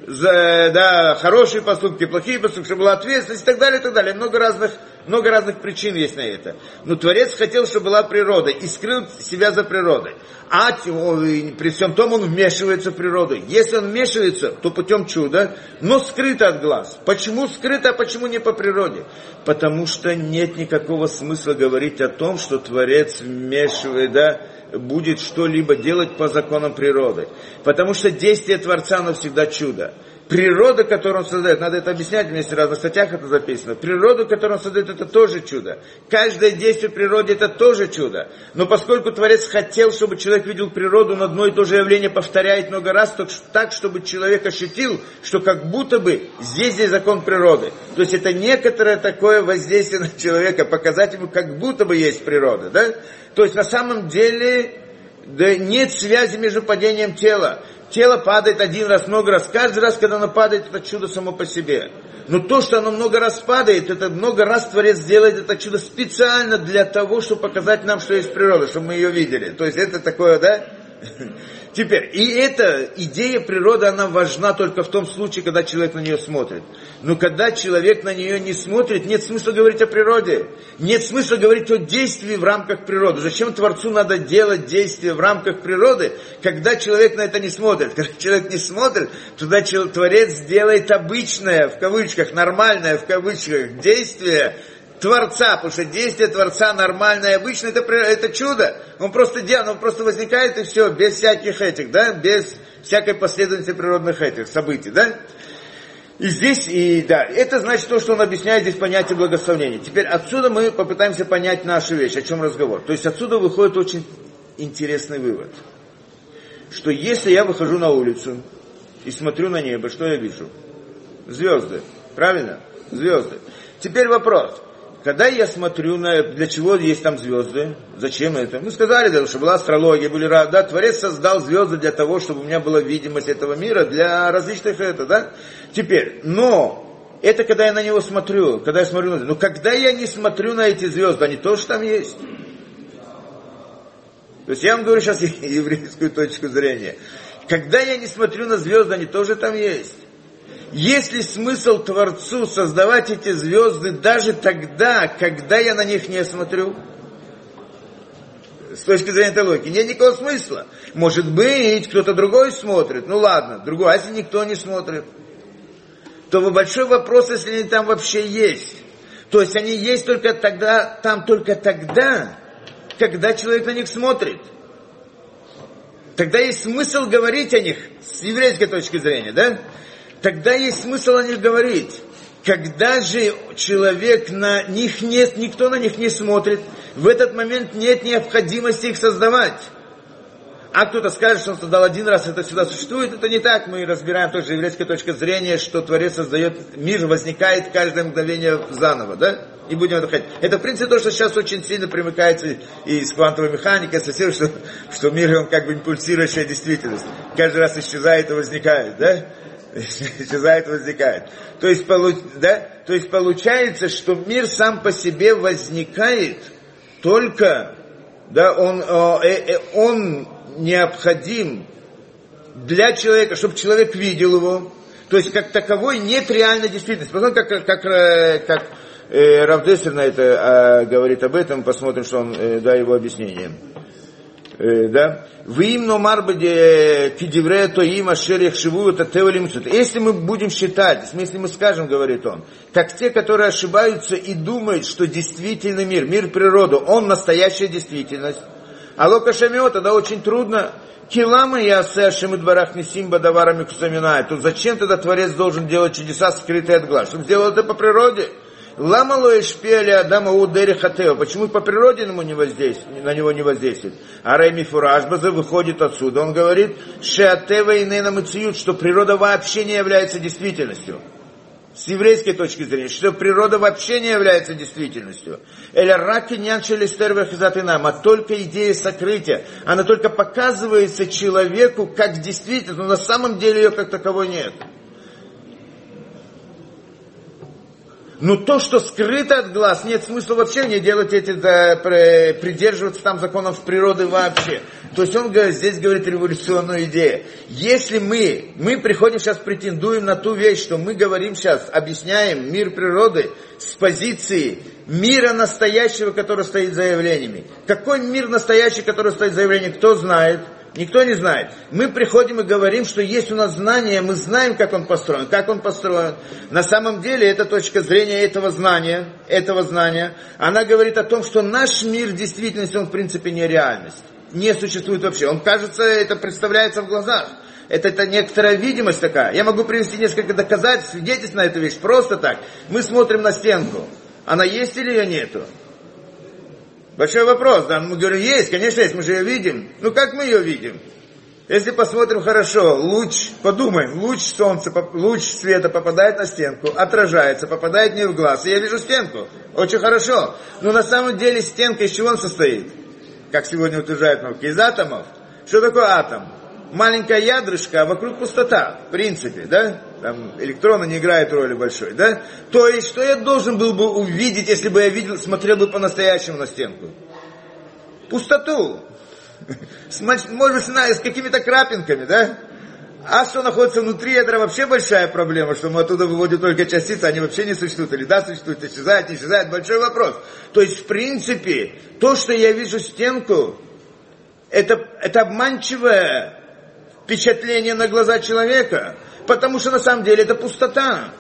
за, да, хорошие поступки, плохие поступки, чтобы была ответственность и так далее, и так далее. Много разных, много разных причин есть на это. Но Творец хотел, чтобы была природа и скрыл себя за природой. А при всем том он вмешивается в природу. Если он вмешивается, то путем чуда, но скрыто от глаз. Почему скрыто, а почему не по природе? Потому что нет никакого смысла говорить о том, что Творец вмешивает, да, будет что-либо делать по законам природы. Потому что действие Творца, оно всегда чудо. Природа, которую он создает, надо это объяснять вместе в разных статьях это записано. Природу, которую он создает, это тоже чудо. Каждое действие в природе это тоже чудо. Но поскольку Творец хотел, чтобы человек видел природу, он одно и то же явление повторяет много раз, так, чтобы человек ощутил, что как будто бы здесь есть закон природы. То есть это некоторое такое воздействие на человека, показать ему, как будто бы есть природа. Да? То есть на самом деле да, нет связи между падением тела тело падает один раз, много раз. Каждый раз, когда оно падает, это чудо само по себе. Но то, что оно много раз падает, это много раз Творец делает это чудо специально для того, чтобы показать нам, что есть природа, чтобы мы ее видели. То есть это такое, да? Теперь, и эта идея природы, она важна только в том случае, когда человек на нее смотрит. Но когда человек на нее не смотрит, нет смысла говорить о природе. Нет смысла говорить о действии в рамках природы. Зачем Творцу надо делать действия в рамках природы, когда человек на это не смотрит? Когда человек не смотрит, тогда Творец делает обычное, в кавычках, нормальное, в кавычках, действие, Творца, потому что действие Творца нормальное и обычное, это, это чудо. Он просто делает, он просто возникает и все, без всяких этих, да, без всякой последовательности природных этих событий, да. И здесь, и да, это значит то, что он объясняет здесь понятие благословения. Теперь отсюда мы попытаемся понять нашу вещь, о чем разговор. То есть отсюда выходит очень интересный вывод. Что если я выхожу на улицу и смотрю на небо, что я вижу? Звезды. Правильно? Звезды. Теперь вопрос. Когда я смотрю на, для чего есть там звезды, зачем это? Мы сказали, да, что была астрология, были, да, Творец создал звезды для того, чтобы у меня была видимость этого мира для различных это, да. Теперь, но это когда я на него смотрю, когда я смотрю на но когда я не смотрю на эти звезды, они тоже там есть. То есть я вам говорю сейчас еврейскую точку зрения. Когда я не смотрю на звезды, они тоже там есть. Есть ли смысл Творцу создавать эти звезды даже тогда, когда я на них не смотрю? С точки зрения этой логики. Нет никакого смысла. Может быть, кто-то другой смотрит. Ну ладно, другой. А если никто не смотрит? То большой вопрос, если они там вообще есть. То есть они есть только тогда, там только тогда, когда человек на них смотрит. Тогда есть смысл говорить о них с еврейской точки зрения, да? Тогда есть смысл о них говорить. Когда же человек на них нет, никто на них не смотрит, в этот момент нет необходимости их создавать. А кто-то скажет, что он создал один раз, это всегда существует. Это не так. Мы разбираем тоже еврейская точка зрения, что Творец создает мир, возникает каждое мгновение заново, да? И будем это ходить. Это, в принципе, то, что сейчас очень сильно примыкается и с квантовой механикой, со всем, что, что мир, он как бы импульсирующая действительность. Каждый раз исчезает и возникает, да? исчезает, возникает. То есть, да? То есть получается, что мир сам по себе возникает только, да, он, э, э, он необходим для человека, чтобы человек видел его. То есть как таковой нет реальной действительности. Посмотрим, как, как, э, как э, Равдессер на это э, говорит об этом, посмотрим, что он, э, да, его объяснение. Э, да? Вим номар кидивре то им ашерих шиву это Если мы будем считать, если мы скажем, говорит он, как те, которые ошибаются и думают, что действительный мир, мир природы, он настоящая действительность. А лока шамио тогда очень трудно. Килама я сэшим дворах не симба даварами кусаминая. Тут зачем тогда Творец должен делать чудеса, скрытые от глаз? Чтобы сделать это по природе. Ламало шпели Адама Удери Хатео. Почему по природе ему не воздействует, на него не воздействует? А Рейми Фуражбаза выходит отсюда. Он говорит, Шеатева и Ненамациют, что природа вообще не является действительностью. С еврейской точки зрения, что природа вообще не является действительностью. Эля раки нам, а только идея сокрытия. Она только показывается человеку как действительность, но на самом деле ее как таковой нет. Но то, что скрыто от глаз, нет смысла вообще не делать эти, да, придерживаться там законов природы вообще. То есть он здесь говорит революционную идею. Если мы, мы приходим сейчас, претендуем на ту вещь, что мы говорим сейчас, объясняем мир природы с позиции мира настоящего, который стоит за явлениями. Какой мир настоящий, который стоит за явлениями, кто знает? Никто не знает. Мы приходим и говорим, что есть у нас знание, мы знаем, как он построен. Как он построен? На самом деле, эта точка зрения этого знания, этого знания, она говорит о том, что наш мир в действительности, он в принципе не реальность. Не существует вообще. Он кажется, это представляется в глазах. Это, это некоторая видимость такая. Я могу привести несколько доказательств, свидетельств на эту вещь. Просто так. Мы смотрим на стенку. Она есть или ее нету? Большой вопрос, да, мы говорим, есть, конечно есть, мы же ее видим. Ну как мы ее видим? Если посмотрим хорошо, луч, подумаем, луч солнца, луч света попадает на стенку, отражается, попадает мне в глаз, и я вижу стенку. Очень хорошо. Но на самом деле стенка из чего он состоит? Как сегодня утверждают науки, из атомов. Что такое атом? Маленькая ядрышко, а вокруг пустота, в принципе, да? Там электроны не играют роли большой, да? То есть, что я должен был бы увидеть, если бы я видел, смотрел бы по-настоящему на стенку? Пустоту. Может, с какими-то крапинками, да? А что находится внутри ядра вообще большая проблема, что мы оттуда выводим только частицы, они вообще не существуют, или да, существуют, исчезают, не исчезают, большой вопрос. То есть, в принципе, то, что я вижу стенку, это, это обманчивое впечатление на глаза человека, потому что на самом деле это пустота.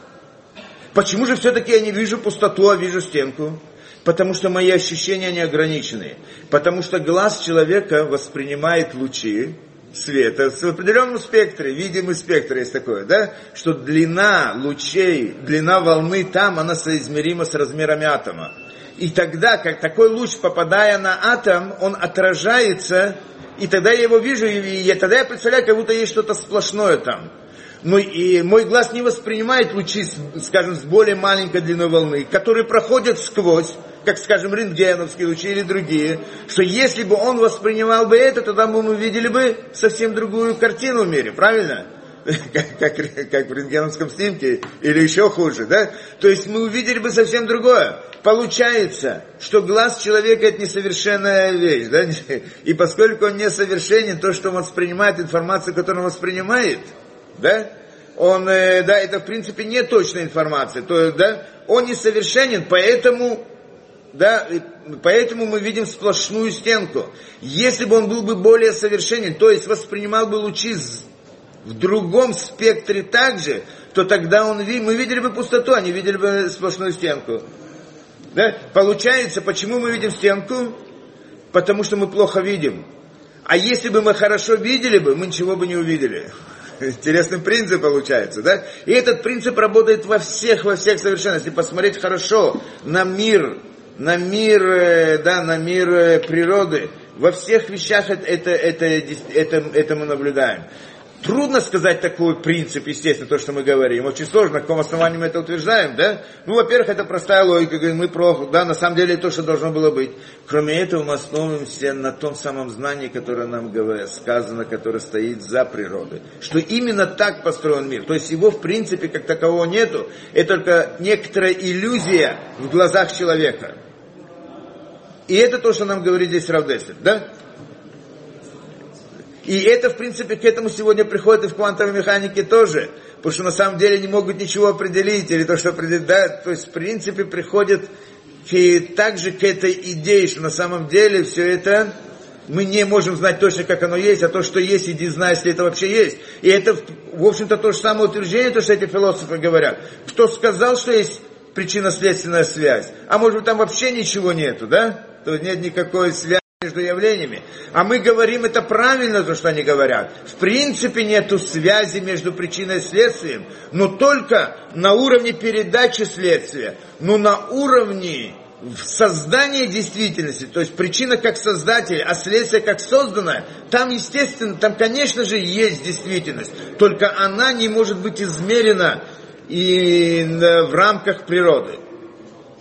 Почему же все-таки я не вижу пустоту, а вижу стенку? Потому что мои ощущения не ограничены. Потому что глаз человека воспринимает лучи, света в определенном спектре, видимый спектр есть такое, да, что длина лучей, длина волны там, она соизмерима с размерами атома. И тогда, как такой луч, попадая на атом, он отражается, и тогда я его вижу, и, и тогда я представляю, как будто есть что-то сплошное там. Ну и мой глаз не воспринимает лучи, скажем, с более маленькой длиной волны, которые проходят сквозь, как, скажем, рентгеновские лучи или другие, что если бы он воспринимал бы это, тогда бы мы видели бы совсем другую картину в мире, правильно? Как, как, в рентгеновском снимке, или еще хуже, да? То есть мы увидели бы совсем другое. Получается, что глаз человека это несовершенная вещь, да? И поскольку он несовершенен, то, что он воспринимает, информацию, которую он воспринимает, да? Он, э, да, это в принципе не точная информация, то, да, он несовершенен, поэтому да, поэтому мы видим сплошную стенку. Если бы он был бы более совершенен, то есть воспринимал бы лучи в другом спектре также, то тогда он, мы видели бы пустоту, а не видели бы сплошную стенку. Да? Получается, почему мы видим стенку? Потому что мы плохо видим. А если бы мы хорошо видели бы, мы ничего бы не увидели. Интересный принцип получается, да? И этот принцип работает во всех, во всех совершенно. Если посмотреть хорошо на мир, на мир, э, да, на мир э, природы. Во всех вещах это, это, это, это, это мы наблюдаем. Трудно сказать такой принцип, естественно, то, что мы говорим. Очень сложно, на каком основании мы это утверждаем, да? Ну, во-первых, это простая логика, говорим, мы про, да, на самом деле то, что должно было быть. Кроме этого, мы основываемся на том самом знании, которое нам сказано, которое стоит за природой. Что именно так построен мир. То есть его, в принципе, как такового нету. Это только некоторая иллюзия в глазах человека. И это то, что нам говорит здесь Равдеслер, да? И это, в принципе, к этому сегодня приходит и в квантовой механике тоже. Потому что на самом деле не могут ничего определить, или то, что определить, да, то есть, в принципе, приходит к, также к этой идее, что на самом деле все это мы не можем знать точно, как оно есть, а то, что есть, иди знай, если это вообще есть. И это, в общем-то, то же самое утверждение, то, что эти философы говорят. Кто сказал, что есть причинно-следственная связь? А может быть, там вообще ничего нету, да? то нет никакой связи между явлениями. А мы говорим это правильно, то, что они говорят. В принципе, нет связи между причиной и следствием, но только на уровне передачи следствия, но на уровне создания действительности, то есть причина как создатель, а следствие как созданное, там, естественно, там, конечно же, есть действительность, только она не может быть измерена и в рамках природы.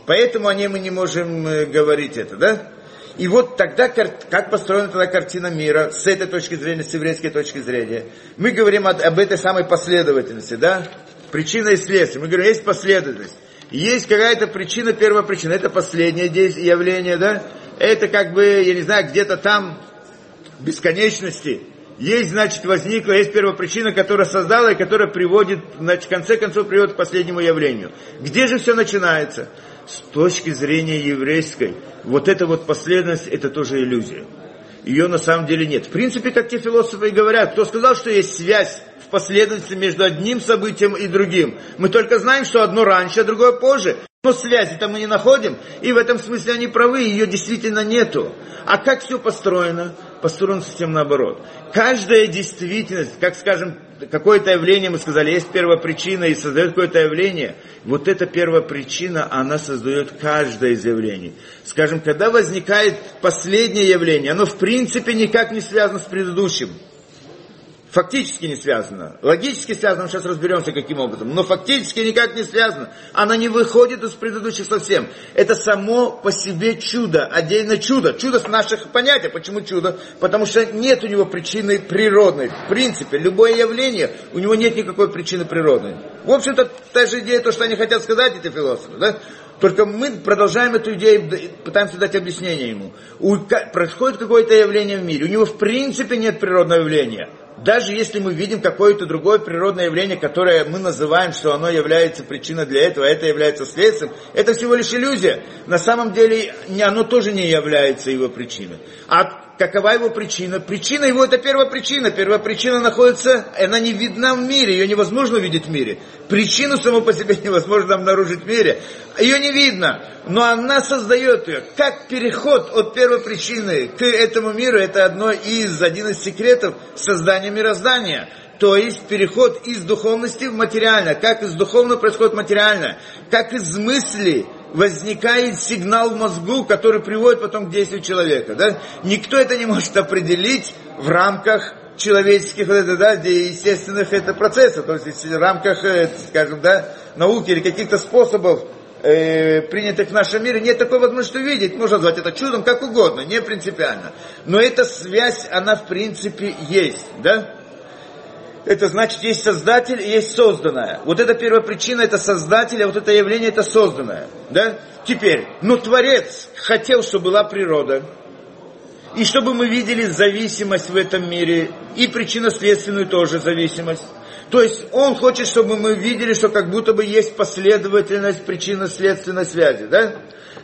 Поэтому о ней мы не можем э, говорить это, да? И вот тогда, как построена тогда картина мира, с этой точки зрения, с еврейской точки зрения, мы говорим об, этой самой последовательности, да? Причина и следствие. Мы говорим, есть последовательность. Есть какая-то причина, первая причина, это последнее явление, да? Это как бы, я не знаю, где-то там, бесконечности, есть, значит, возникла, есть первопричина, которая создала и которая приводит, значит, в конце концов приводит к последнему явлению. Где же все начинается? с точки зрения еврейской, вот эта вот последовательность, это тоже иллюзия. Ее на самом деле нет. В принципе, как те философы и говорят, кто сказал, что есть связь в последовательности между одним событием и другим. Мы только знаем, что одно раньше, а другое позже. Но связи-то мы не находим, и в этом смысле они правы, ее действительно нету. А как все построено? Построено совсем наоборот. Каждая действительность, как скажем, какое-то явление, мы сказали, есть первопричина и создает какое-то явление, вот эта первопричина, она создает каждое из явлений. Скажем, когда возникает последнее явление, оно в принципе никак не связано с предыдущим фактически не связано. Логически связано, мы сейчас разберемся, каким образом. Но фактически никак не связано. Она не выходит из предыдущих совсем. Это само по себе чудо, отдельно чудо. Чудо с наших понятий. Почему чудо? Потому что нет у него причины природной. В принципе, любое явление, у него нет никакой причины природной. В общем-то, та же идея, то, что они хотят сказать, эти философы. Да? Только мы продолжаем эту идею, пытаемся дать объяснение ему. У, происходит какое-то явление в мире, у него в принципе нет природного явления. Даже если мы видим какое-то другое природное явление, которое мы называем, что оно является причиной для этого, а это является следствием, это всего лишь иллюзия. На самом деле оно тоже не является его причиной. А какова его причина? Причина его это первая причина. Первая причина находится, она не видна в мире, ее невозможно увидеть в мире. Причину саму по себе невозможно обнаружить в мире. Ее не видно, но она создает ее. Как переход от первой причины к этому миру, это одно из, один из секретов создания мироздания. То есть переход из духовности в материальное. Как из духовного происходит материальное. Как из мысли возникает сигнал в мозгу, который приводит потом к действию человека. Да? Никто это не может определить в рамках человеческих, это, да, естественных это процессов, то есть в рамках, э, скажем, да, науки или каких-то способов, э, принятых в нашем мире, нет такой возможности увидеть. Можно назвать это чудом, как угодно, не принципиально. Но эта связь, она в принципе есть, да? Это значит, есть создатель и есть созданное. Вот эта первая причина, это создатель, а вот это явление, это созданное. Да? Теперь, ну Творец хотел, чтобы была природа, и чтобы мы видели зависимость в этом мире, и причинно-следственную тоже зависимость. То есть он хочет, чтобы мы видели, что как будто бы есть последовательность причинно-следственной связи. Да?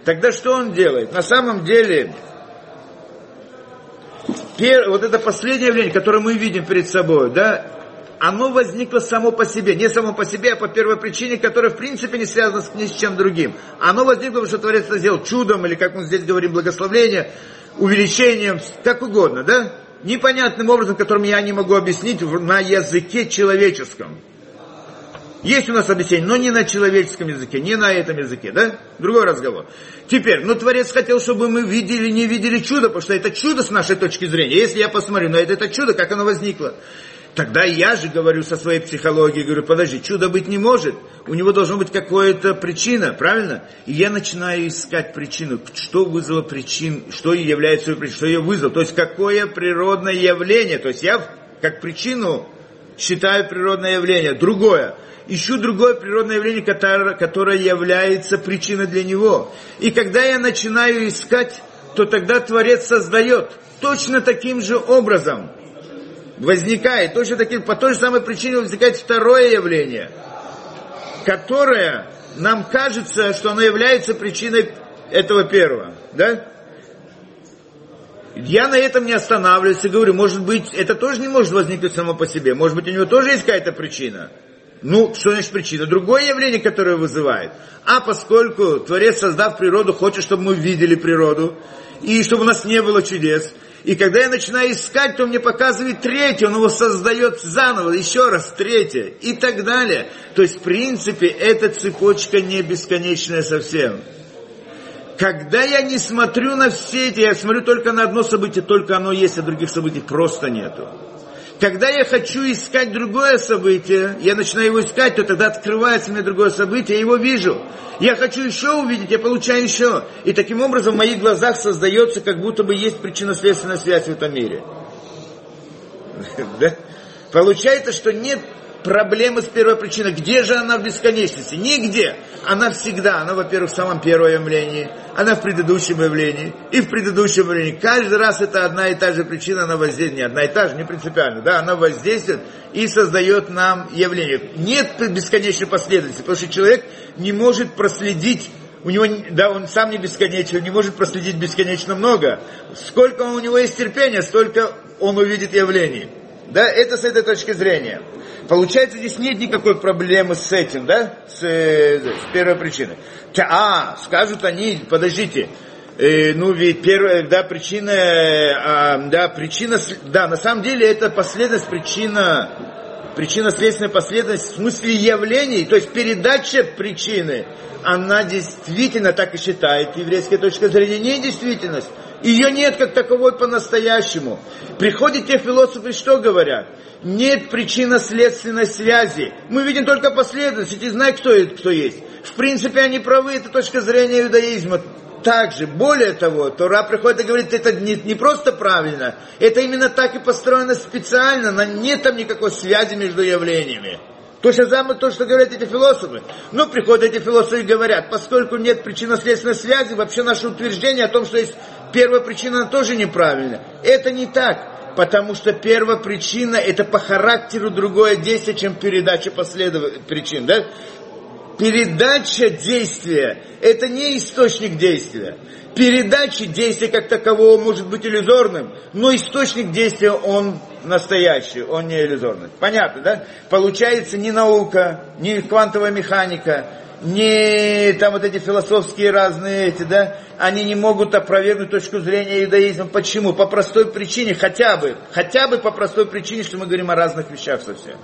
Тогда что он делает? На самом деле, вот это последнее явление, которое мы видим перед собой, да, оно возникло само по себе. Не само по себе, а по первой причине, которая в принципе не связана с, ни с чем другим. Оно возникло, потому что Творец это сделал чудом, или как мы здесь говорим, благословление, увеличением, как угодно, да? Непонятным образом, которым я не могу объяснить на языке человеческом. Есть у нас объяснение, но не на человеческом языке, не на этом языке, да? Другой разговор. Теперь, ну Творец хотел, чтобы мы видели, не видели чудо, потому что это чудо с нашей точки зрения. Если я посмотрю на это, это чудо, как оно возникло. Тогда я же говорю со своей психологией, говорю, подожди, чудо быть не может. У него должна быть какая-то причина, правильно? И я начинаю искать причину, что вызвало причин, что является причиной, что ее вызвало. То есть какое природное явление. То есть я как причину считаю природное явление. Другое. Ищу другое природное явление, которое, которое является причиной для него. И когда я начинаю искать, то тогда Творец создает точно таким же образом – возникает, точно таким, по той же самой причине возникает второе явление, которое нам кажется, что оно является причиной этого первого. Да? Я на этом не останавливаюсь и говорю, может быть, это тоже не может возникнуть само по себе. Может быть, у него тоже есть какая-то причина. Ну, что значит причина? Другое явление, которое вызывает. А поскольку Творец, создав природу, хочет, чтобы мы видели природу, и чтобы у нас не было чудес, и когда я начинаю искать, то мне показывает третье, он его создает заново, еще раз третье и так далее. То есть, в принципе, эта цепочка не бесконечная совсем. Когда я не смотрю на все эти, я смотрю только на одно событие, только оно есть, а других событий просто нету. Когда я хочу искать другое событие, я начинаю его искать, то тогда открывается мне другое событие, я его вижу. Я хочу еще увидеть, я получаю еще. И таким образом в моих глазах создается, как будто бы есть причинно-следственная связь в этом мире. Получается, что нет проблемы с первой причиной. Где же она в бесконечности? Нигде. Она всегда. Она, во-первых, в самом первом явлении. Она в предыдущем явлении. И в предыдущем явлении. Каждый раз это одна и та же причина, она воздействует. Не одна и та же, не принципиально. Да, она воздействует и создает нам явление. Нет бесконечной последовательности. Потому что человек не может проследить у него, да, он сам не бесконечен, он не может проследить бесконечно много. Сколько у него есть терпения, столько он увидит явлений. Да, это с этой точки зрения. Получается, здесь нет никакой проблемы с этим, да, с, э, с первой причиной. А, скажут они, подождите, э, ну ведь первая, да, причина, э, да, причина, да, на самом деле это последовательность, причина, причинно-следственная последовательность в смысле явлений, то есть передача причины, она действительно так и считает еврейская точка зрения, не действительность. Ее нет как таковой по-настоящему. Приходят те философы, что говорят? Нет причинно-следственной связи. Мы видим только последовательность, и знаем, кто, кто есть. В принципе, они правы, это точка зрения иудаизма. Также, более того, Тора приходит и говорит, это не, не просто правильно, это именно так и построено специально, но нет там никакой связи между явлениями. То же самое, то, что говорят эти философы. Ну, приходят эти философы и говорят, поскольку нет причинно-следственной связи, вообще наше утверждение о том, что есть первая причина, тоже неправильно. Это не так, потому что первая причина это по характеру другое действие, чем передача последов... причин. Да? Передача действия – это не источник действия. Передача действия как такового может быть иллюзорным, но источник действия он настоящий, он не иллюзорный. Понятно, да? Получается ни наука, ни квантовая механика, ни там вот эти философские разные эти, да, они не могут опровергнуть точку зрения иудаизма. Почему? По простой причине, хотя бы, хотя бы по простой причине, что мы говорим о разных вещах совсем.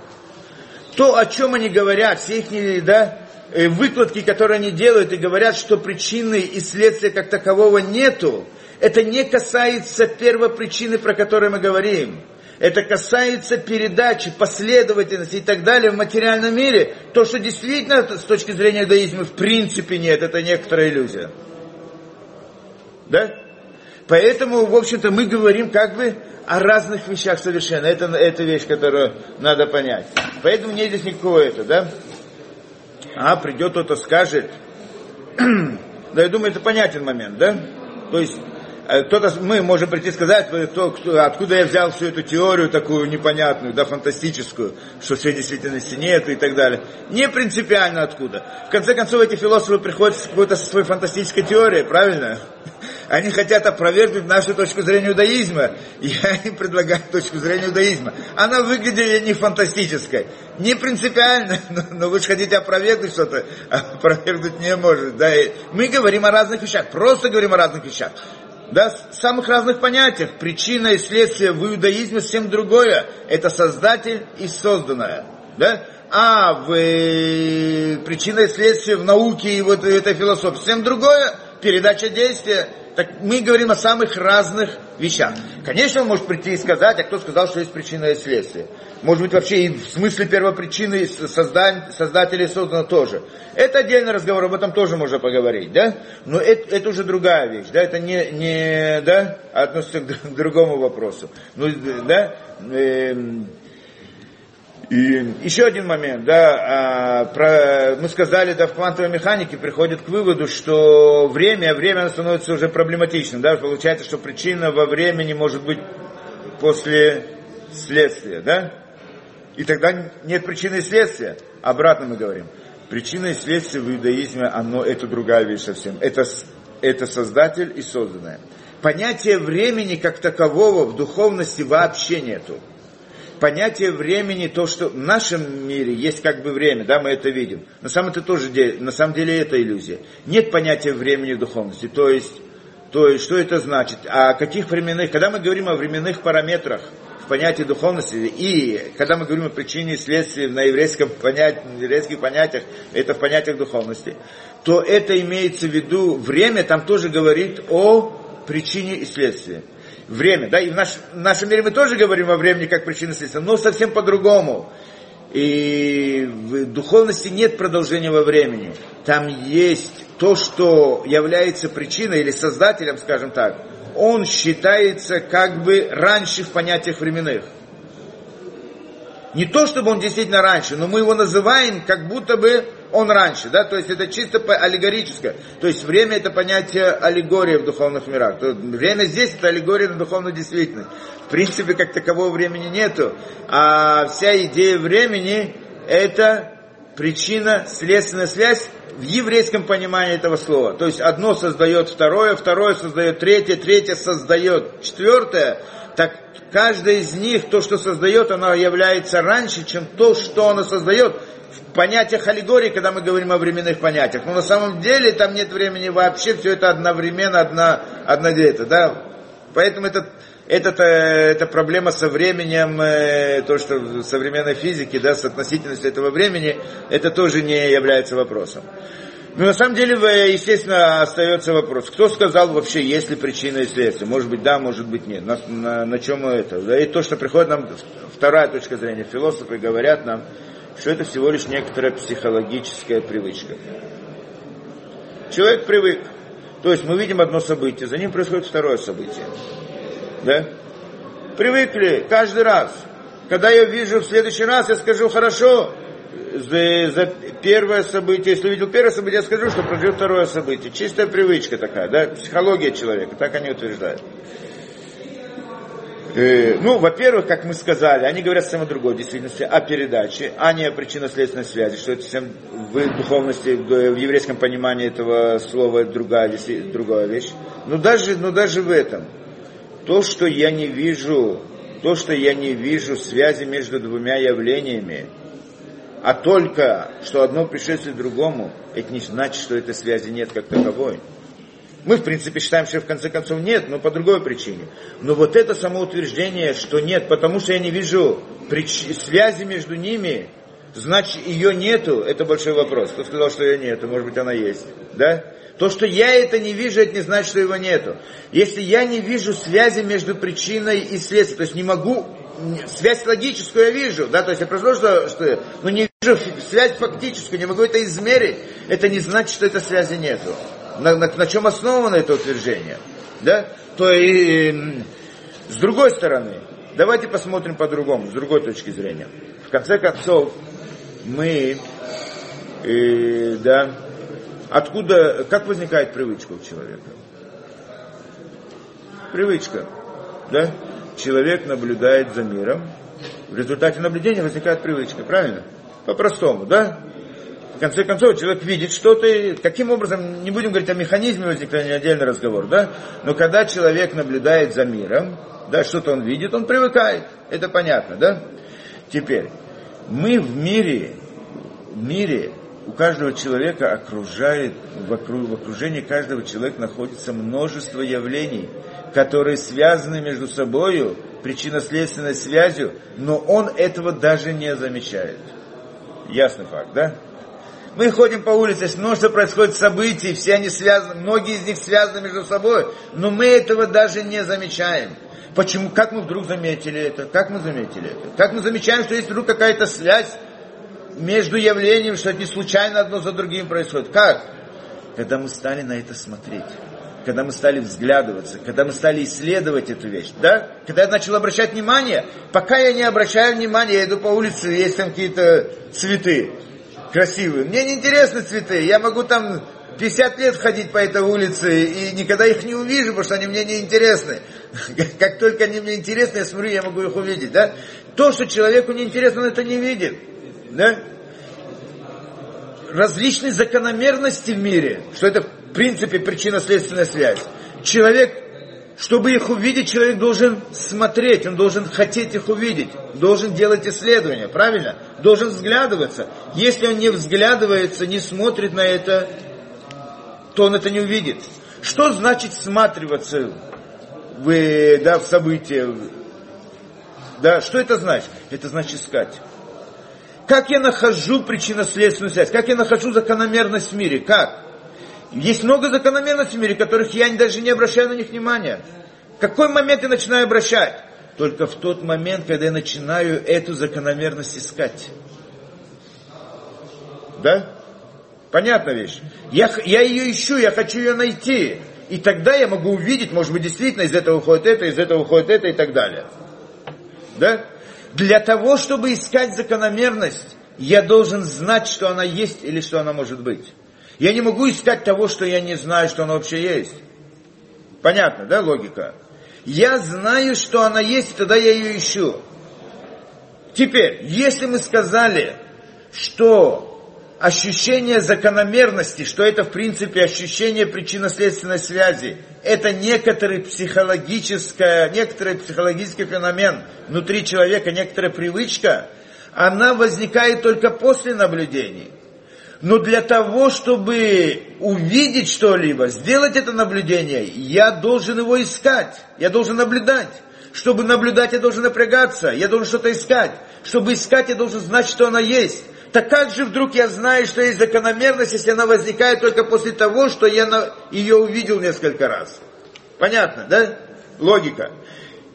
То, о чем они говорят, все их, да, Э, выкладки, которые они делают и говорят, что причины и следствия как такового нету, это не касается первой причины, про которую мы говорим. Это касается передачи, последовательности и так далее в материальном мире. То, что действительно с точки зрения иудаизма в принципе нет, это некоторая иллюзия. Да? Поэтому, в общем-то, мы говорим как бы о разных вещах совершенно. Это, это вещь, которую надо понять. Поэтому нет здесь никакого этого, да? а придет кто-то скажет, да я думаю, это понятен момент, да? То есть кто-то, мы можем прийти и сказать, кто, кто, откуда я взял всю эту теорию такую непонятную, да, фантастическую, что всей действительности нет и так далее. Не принципиально откуда. В конце концов, эти философы приходят с какой-то своей фантастической теорией, правильно? Они хотят опровергнуть нашу точку зрения иудаизма. Я им предлагаю точку зрения иудаизма. Она выглядит не фантастической, не принципиально, но, но вы же хотите опровергнуть что-то, опровергнуть не может. Да? И мы говорим о разных вещах, просто говорим о разных вещах. Да, самых разных понятиях. Причина и следствие в иудаизме совсем другое. Это создатель и созданное. Да? А в э, причина и следствие в науке и вот этой философии совсем другое. Передача действия. Так мы говорим о самых разных вещах. Конечно, он может прийти и сказать, а кто сказал, что есть причина и следствие. Может быть, вообще и в смысле первопричины создан, создателей создано тоже. Это отдельный разговор, об этом тоже можно поговорить, да? Но это, это уже другая вещь, да? Это не, не да, относится к другому вопросу. Ну, да? Эм, и еще один момент, да, а, про, мы сказали, да, в квантовой механике приходит к выводу, что время, время становится уже проблематичным, да, получается, что причина во времени может быть после следствия, да, и тогда нет причины и следствия, обратно мы говорим. Причина и следствие в иудаизме, оно, это другая вещь совсем, это, это создатель и созданное. Понятия времени как такового в духовности вообще нету понятие времени, то, что в нашем мире есть как бы время, да, мы это видим. На самом, это тоже, на самом деле это иллюзия. Нет понятия времени в духовности. То есть, то есть, что это значит? А каких временных, когда мы говорим о временных параметрах в понятии духовности, и когда мы говорим о причине и следствии на еврейском понятии, еврейских понятиях, это в понятиях духовности, то это имеется в виду, время там тоже говорит о причине и следствии время. Да? И в, наш, в нашем мире мы тоже говорим о времени как причина следствия, но совсем по-другому. И в духовности нет продолжения во времени. Там есть то, что является причиной или создателем, скажем так. Он считается как бы раньше в понятиях временных. Не то, чтобы он действительно раньше, но мы его называем, как будто бы он раньше, да, то есть это чисто аллегорическое. То есть время это понятие аллегории в духовных мирах. То время здесь это аллегория на духовную действительность. В принципе, как такового времени нету. А вся идея времени это причина, следственная связь в еврейском понимании этого слова. То есть одно создает второе, второе создает третье, третье создает четвертое. Так каждое из них, то, что создает, оно является раньше, чем то, что оно создает в понятиях аллегории, когда мы говорим о временных понятиях. Но на самом деле там нет времени вообще, все это одновременно, одна, одна это, да. Поэтому это, это, это проблема со временем, э, то, что в современной физике, да, с относительностью этого времени, это тоже не является вопросом. Но на самом деле, естественно, остается вопрос, кто сказал вообще, есть ли причина и следствие? Может быть, да, может быть, нет. На, на, на чем это? И то, что приходит нам, вторая точка зрения, философы говорят нам, что это всего лишь некоторая психологическая привычка. Человек привык. То есть мы видим одно событие, за ним происходит второе событие. Да? Привыкли каждый раз. Когда я вижу в следующий раз, я скажу, хорошо, за, за первое событие, если увидел первое событие, я скажу, что прожил второе событие. Чистая привычка такая, да, психология человека, так они утверждают. Э, ну, во-первых, как мы сказали, они говорят совсем о другой действительности, о передаче, а не о причинно-следственной связи, что это совсем в духовности, в еврейском понимании этого слова другая, другая вещь. Но даже, но даже в этом, то, что я не вижу, то, что я не вижу связи между двумя явлениями, а только, что одно предшествует другому, это не значит, что этой связи нет как таковой. Мы, в принципе, считаем, что в конце концов нет, но по другой причине. Но вот это самоутверждение, что нет, потому что я не вижу прич... связи между ними, значит, ее нету, это большой вопрос. Кто сказал, что ее нету, может быть, она есть. Да? То, что я это не вижу, это не значит, что его нету. Если я не вижу связи между причиной и следствием, то есть не могу, связь логическую я вижу, да, то есть я просто что, что но не вижу связь фактическую, не могу это измерить, это не значит, что этой связи нету. На, на, на чем основано это утверждение? Да? То и с другой стороны, давайте посмотрим по-другому, с другой точки зрения. В конце концов, мы, э, да, Откуда, как возникает привычка у человека? Привычка, да? Человек наблюдает за миром, в результате наблюдения возникает привычка, правильно? По-простому, да? В конце концов, человек видит что-то, каким образом, не будем говорить о механизме возникновения, отдельный разговор, да? Но когда человек наблюдает за миром, да, что-то он видит, он привыкает, это понятно, да? Теперь, мы в мире, в мире у каждого человека окружает, в окружении каждого человека находится множество явлений, которые связаны между собой причинно-следственной связью, но он этого даже не замечает. Ясный факт, да? Мы ходим по улице, множество происходит событий, все они связаны, многие из них связаны между собой, но мы этого даже не замечаем. Почему? Как мы вдруг заметили это? Как мы заметили это? Как мы замечаем, что есть вдруг какая-то связь между явлением, что не случайно одно за другим происходит. Как? Когда мы стали на это смотреть, когда мы стали взглядываться, когда мы стали исследовать эту вещь, да? Когда я начал обращать внимание, пока я не обращаю внимания, я иду по улице, есть там какие-то цветы красивые. Мне не интересны цветы, я могу там 50 лет ходить по этой улице и никогда их не увижу, потому что они мне не интересны. Как только они мне интересны, я смотрю, я могу их увидеть, да? То, что человеку не интересно, он это не видит да? различные закономерности в мире, что это в принципе причинно-следственная связь. Человек, чтобы их увидеть, человек должен смотреть, он должен хотеть их увидеть, должен делать исследования, правильно? Должен взглядываться. Если он не взглядывается, не смотрит на это, то он это не увидит. Что значит всматриваться в, да, в события? Да, что это значит? Это значит искать. Как я нахожу причинно-следственную связь? Как я нахожу закономерность в мире? Как? Есть много закономерностей в мире, которых я даже не обращаю на них внимания. В какой момент я начинаю обращать? Только в тот момент, когда я начинаю эту закономерность искать. Да? Понятная вещь. Я, я ее ищу, я хочу ее найти. И тогда я могу увидеть, может быть, действительно из этого уходит это, из этого уходит это и так далее. Да? Для того, чтобы искать закономерность, я должен знать, что она есть или что она может быть. Я не могу искать того, что я не знаю, что она вообще есть. Понятно, да, логика? Я знаю, что она есть, тогда я ее ищу. Теперь, если мы сказали, что ощущение закономерности, что это в принципе ощущение причинно-следственной связи, это некоторый психологическое, некоторый психологический феномен внутри человека, некоторая привычка, она возникает только после наблюдений. Но для того, чтобы увидеть что-либо, сделать это наблюдение, я должен его искать, я должен наблюдать. Чтобы наблюдать, я должен напрягаться, я должен что-то искать. Чтобы искать, я должен знать, что она есть. Так как же вдруг я знаю, что есть закономерность, если она возникает только после того, что я ее увидел несколько раз? Понятно, да? Логика.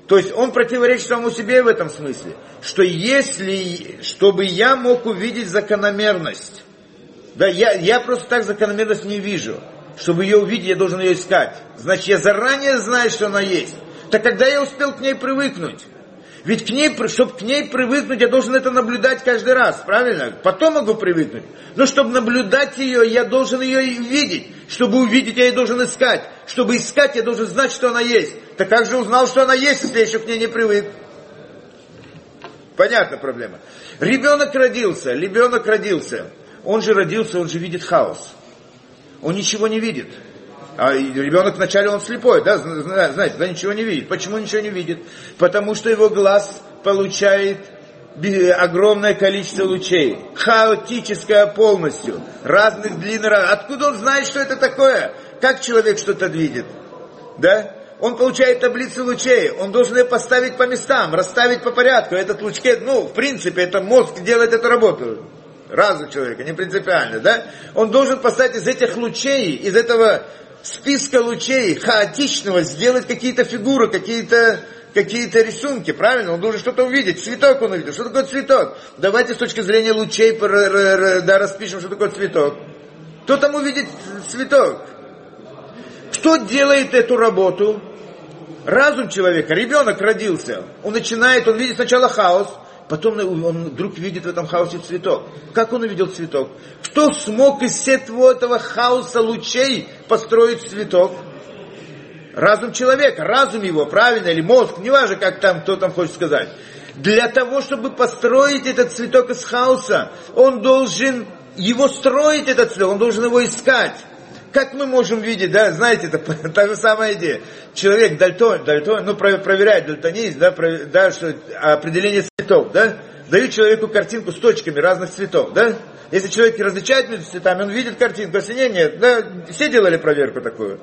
То есть он противоречит самому себе в этом смысле, что если, чтобы я мог увидеть закономерность, да, я, я просто так закономерность не вижу. Чтобы ее увидеть, я должен ее искать. Значит, я заранее знаю, что она есть. Так когда я успел к ней привыкнуть? Ведь к ней, чтобы к ней привыкнуть, я должен это наблюдать каждый раз, правильно? Потом могу привыкнуть. Но чтобы наблюдать ее, я должен ее видеть. Чтобы увидеть, я ее должен искать. Чтобы искать, я должен знать, что она есть. Так как же узнал, что она есть, если я еще к ней не привык? Понятна проблема. Ребенок родился, ребенок родился. Он же родился, он же видит хаос. Он ничего не видит. А ребенок вначале он слепой, да, знаете, да, ничего не видит. Почему ничего не видит? Потому что его глаз получает огромное количество лучей, хаотическое полностью, разных длин. Откуда он знает, что это такое? Как человек что-то видит? Да? Он получает таблицу лучей, он должен ее поставить по местам, расставить по порядку. Этот лучке, ну, в принципе, это мозг делает эту работу. Разум человека, не принципиально, да? Он должен поставить из этих лучей, из этого списка лучей хаотичного сделать какие-то фигуры, какие-то какие-то рисунки, правильно? Он должен что-то увидеть. Цветок он увидел. Что такое цветок? Давайте с точки зрения лучей да, распишем, что такое цветок. Кто там увидит цветок? Кто делает эту работу? Разум человека. Ребенок родился. Он начинает, он видит сначала хаос, Потом он вдруг видит в этом хаосе цветок. Как он увидел цветок? Кто смог из всего этого хаоса лучей построить цветок? Разум человека, разум его, правильно, или мозг, неважно, как там, кто там хочет сказать. Для того, чтобы построить этот цветок из хаоса, он должен его строить, этот цветок, он должен его искать. Как мы можем видеть, да, знаете, это та же самая идея. Человек дальтон, дальтон, ну, проверяет дальтонизм, да, про, да, что определение цветов, да, дают человеку картинку с точками разных цветов, да. Если человек различает между цветами, он видит картинку, если нет, нет, да, все делали проверку такую.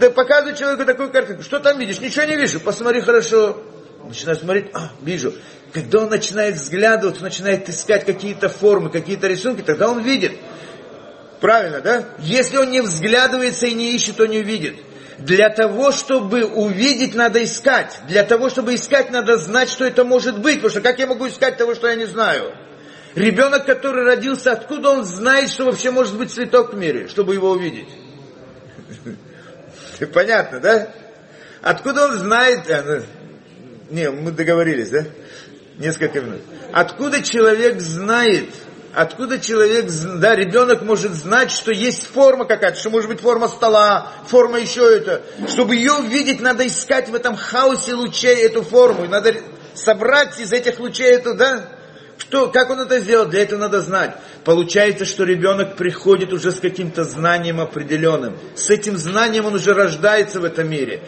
Да показывают человеку такую картинку, что там видишь, ничего не вижу, посмотри хорошо. Начинает смотреть, а, вижу. Когда он начинает взглядывать, начинает искать какие-то формы, какие-то рисунки, тогда он видит. Правильно, да? Если он не взглядывается и не ищет, то не увидит. Для того, чтобы увидеть, надо искать. Для того, чтобы искать, надо знать, что это может быть. Потому что как я могу искать того, что я не знаю? Ребенок, который родился, откуда он знает, что вообще может быть цветок в мире, чтобы его увидеть? Понятно, да? Откуда он знает... А, ну, не, мы договорились, да? Несколько минут. Откуда человек знает, Откуда человек, да, ребенок может знать, что есть форма какая-то, что может быть форма стола, форма еще это. Чтобы ее увидеть, надо искать в этом хаосе лучей эту форму. И надо собрать из этих лучей эту, да, что, как он это сделал? Для этого надо знать. Получается, что ребенок приходит уже с каким-то знанием определенным. С этим знанием он уже рождается в этом мире.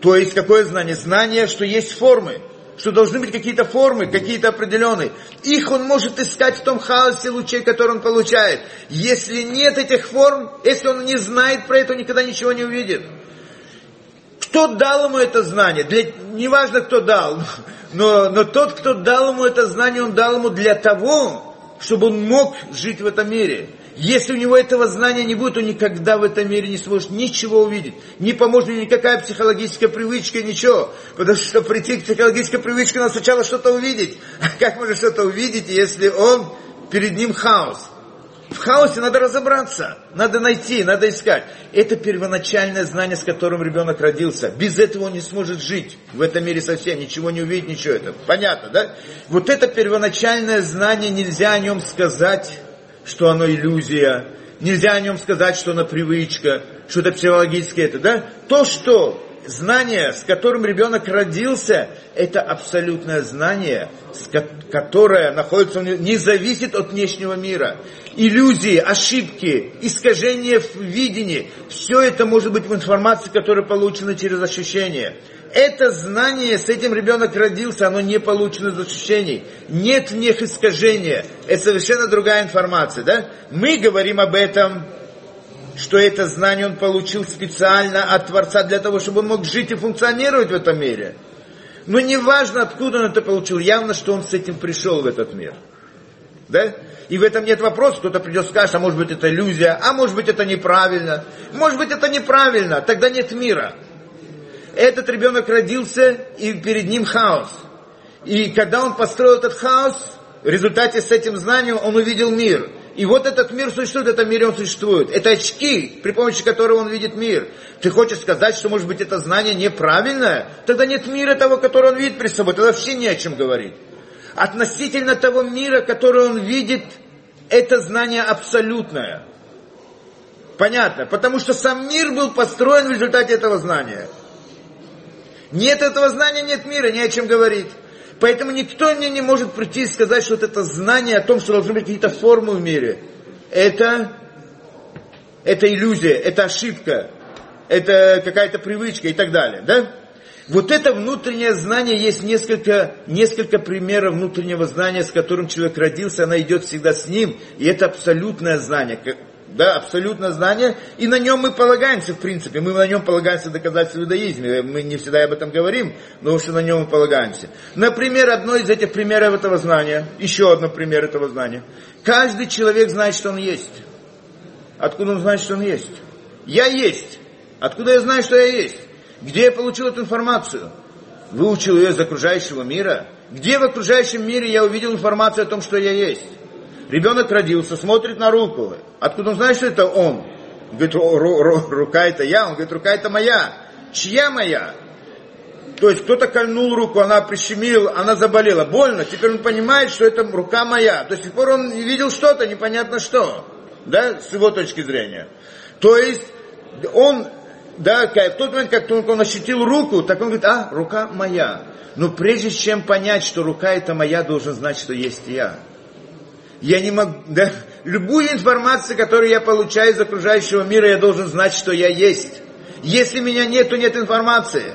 То есть какое знание? Знание, что есть формы что должны быть какие-то формы, какие-то определенные. Их он может искать в том хаосе лучей, который он получает. Если нет этих форм, если он не знает про это, он никогда ничего не увидит. Кто дал ему это знание? Для, неважно, кто дал, но, но тот, кто дал ему это знание, он дал ему для того, чтобы он мог жить в этом мире. Если у него этого знания не будет, он никогда в этом мире не сможет ничего увидеть. Не поможет ему никакая психологическая привычка, ничего. Потому что, прийти к психологической привычке, надо сначала что-то увидеть. А как можно что-то увидеть, если он, перед ним хаос? В хаосе надо разобраться, надо найти, надо искать. Это первоначальное знание, с которым ребенок родился. Без этого он не сможет жить в этом мире совсем, ничего не увидеть, ничего это. Понятно, да? Вот это первоначальное знание, нельзя о нем сказать что оно иллюзия, нельзя о нем сказать, что оно привычка, что это психологически это, да? То, что знание, с которым ребенок родился, это абсолютное знание, которое находится, не зависит от внешнего мира. Иллюзии, ошибки, искажения в видении, все это может быть в информации, которая получена через ощущения это знание, с этим ребенок родился, оно не получено из ощущений. Нет в них искажения. Это совершенно другая информация, да? Мы говорим об этом, что это знание он получил специально от Творца для того, чтобы он мог жить и функционировать в этом мире. Но не важно, откуда он это получил, явно, что он с этим пришел в этот мир. Да? И в этом нет вопроса, кто-то придет и скажет, а может быть это иллюзия, а может быть это неправильно, может быть это неправильно, тогда нет мира этот ребенок родился, и перед ним хаос. И когда он построил этот хаос, в результате с этим знанием он увидел мир. И вот этот мир существует, это мир он существует. Это очки, при помощи которых он видит мир. Ты хочешь сказать, что может быть это знание неправильное? Тогда нет мира того, который он видит при собой. Тогда вообще не о чем говорить. Относительно того мира, который он видит, это знание абсолютное. Понятно? Потому что сам мир был построен в результате этого знания. Нет этого знания, нет мира, не о чем говорить. Поэтому никто мне не может прийти и сказать, что вот это знание о том, что должны быть какие-то формы в мире, это, это иллюзия, это ошибка, это какая-то привычка и так далее. Да? Вот это внутреннее знание, есть несколько, несколько примеров внутреннего знания, с которым человек родился, она идет всегда с ним, и это абсолютное знание да, абсолютно знание, и на нем мы полагаемся, в принципе, мы на нем полагаемся доказательства в иудаизме, мы не всегда об этом говорим, но что на нем мы полагаемся. Например, одно из этих примеров этого знания, еще одно пример этого знания. Каждый человек знает, что он есть. Откуда он знает, что он есть? Я есть. Откуда я знаю, что я есть? Где я получил эту информацию? Выучил ее из окружающего мира? Где в окружающем мире я увидел информацию о том, что я есть? Ребенок родился, смотрит на руку. Откуда он знает, что это он? Говорит, рука это я. Он говорит, рука это моя. Чья моя? То есть кто-то кольнул руку, она прищемила, она заболела. Больно. Теперь он понимает, что это рука моя. До сих пор он видел что-то, непонятно что. Да, с его точки зрения. То есть он, да, в тот момент, как только он ощутил руку, так он говорит, а, рука моя. Но прежде чем понять, что рука это моя, должен знать, что есть я. Я не могу, да, любую информацию, которую я получаю из окружающего мира, я должен знать, что я есть. Если меня нет, то нет информации.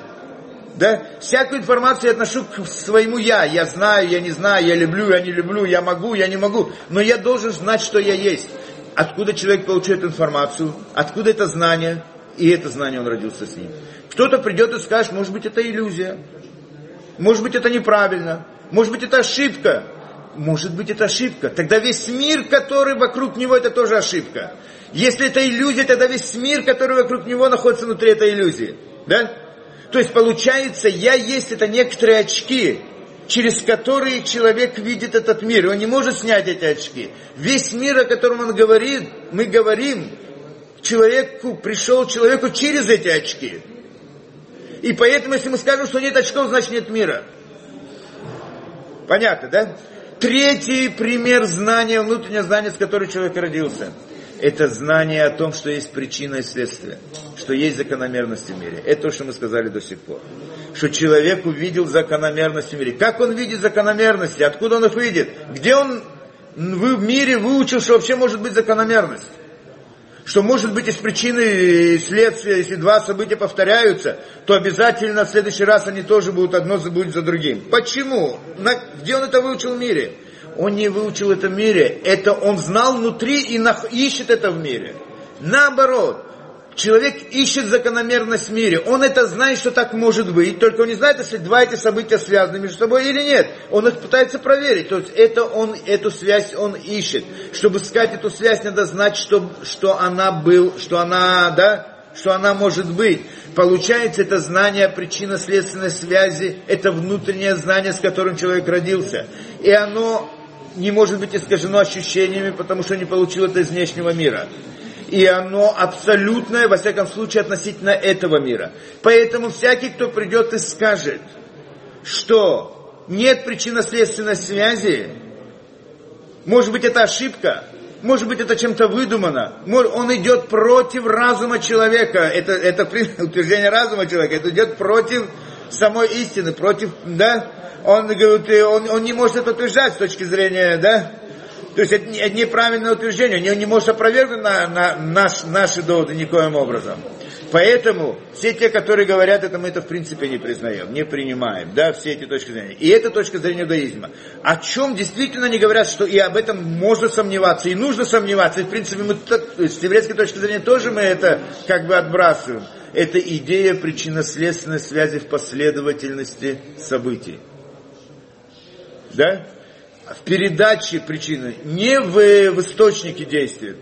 Да? Всякую информацию я отношу к своему я. Я знаю, я не знаю, я люблю, я не люблю, я могу, я не могу. Но я должен знать, что я есть. Откуда человек получает информацию, откуда это знание, и это знание он родился с ним. Кто-то придет и скажет, может быть, это иллюзия, может быть, это неправильно, может быть, это ошибка может быть это ошибка. Тогда весь мир, который вокруг него, это тоже ошибка. Если это иллюзия, тогда весь мир, который вокруг него находится внутри этой иллюзии. Да? То есть получается, я есть это некоторые очки, через которые человек видит этот мир. Он не может снять эти очки. Весь мир, о котором он говорит, мы говорим, человеку пришел человеку через эти очки. И поэтому, если мы скажем, что нет очков, значит нет мира. Понятно, да? Третий пример знания, внутреннее знание, с которым человек родился. Это знание о том, что есть причина и следствие, что есть закономерности в мире. Это то, что мы сказали до сих пор. Что человек увидел закономерности в мире. Как он видит закономерности? Откуда он их видит? Где он в мире выучил, что вообще может быть закономерность? Что может быть из причины и следствия, если два события повторяются, то обязательно в следующий раз они тоже будут одно будет за другим. Почему? На, где он это выучил в мире? Он не выучил это в мире, это он знал внутри и нах, ищет это в мире. Наоборот, Человек ищет закономерность в мире. Он это знает, что так может быть, только он не знает, если два эти события связаны между собой или нет. Он их пытается проверить. То есть это он, эту связь он ищет. Чтобы искать эту связь, надо знать, что, что она был, что она, да, что она может быть. Получается, это знание причинно-следственной связи, это внутреннее знание, с которым человек родился. И оно не может быть искажено ощущениями, потому что не получил это из внешнего мира и оно абсолютное, во всяком случае, относительно этого мира. Поэтому всякий, кто придет и скажет, что нет причинно-следственной связи, может быть, это ошибка, может быть, это чем-то выдумано, он идет против разума человека, это, это утверждение разума человека, это идет против самой истины, против, да, он говорит, он, он не может это утверждать с точки зрения, да, то есть это, это неправильное утверждение, он не может опровергнуть на, на наш, наши доводы никоим образом. Поэтому все те, которые говорят это, мы это в принципе не признаем, не принимаем, да, все эти точки зрения. И это точка зрения иудаизма. О чем действительно не говорят, что и об этом можно сомневаться, и нужно сомневаться. И в принципе мы с еврейской точки зрения тоже мы это как бы отбрасываем. Это идея причинно-следственной связи в последовательности событий. Да? В передаче причины, не в, в источнике действия.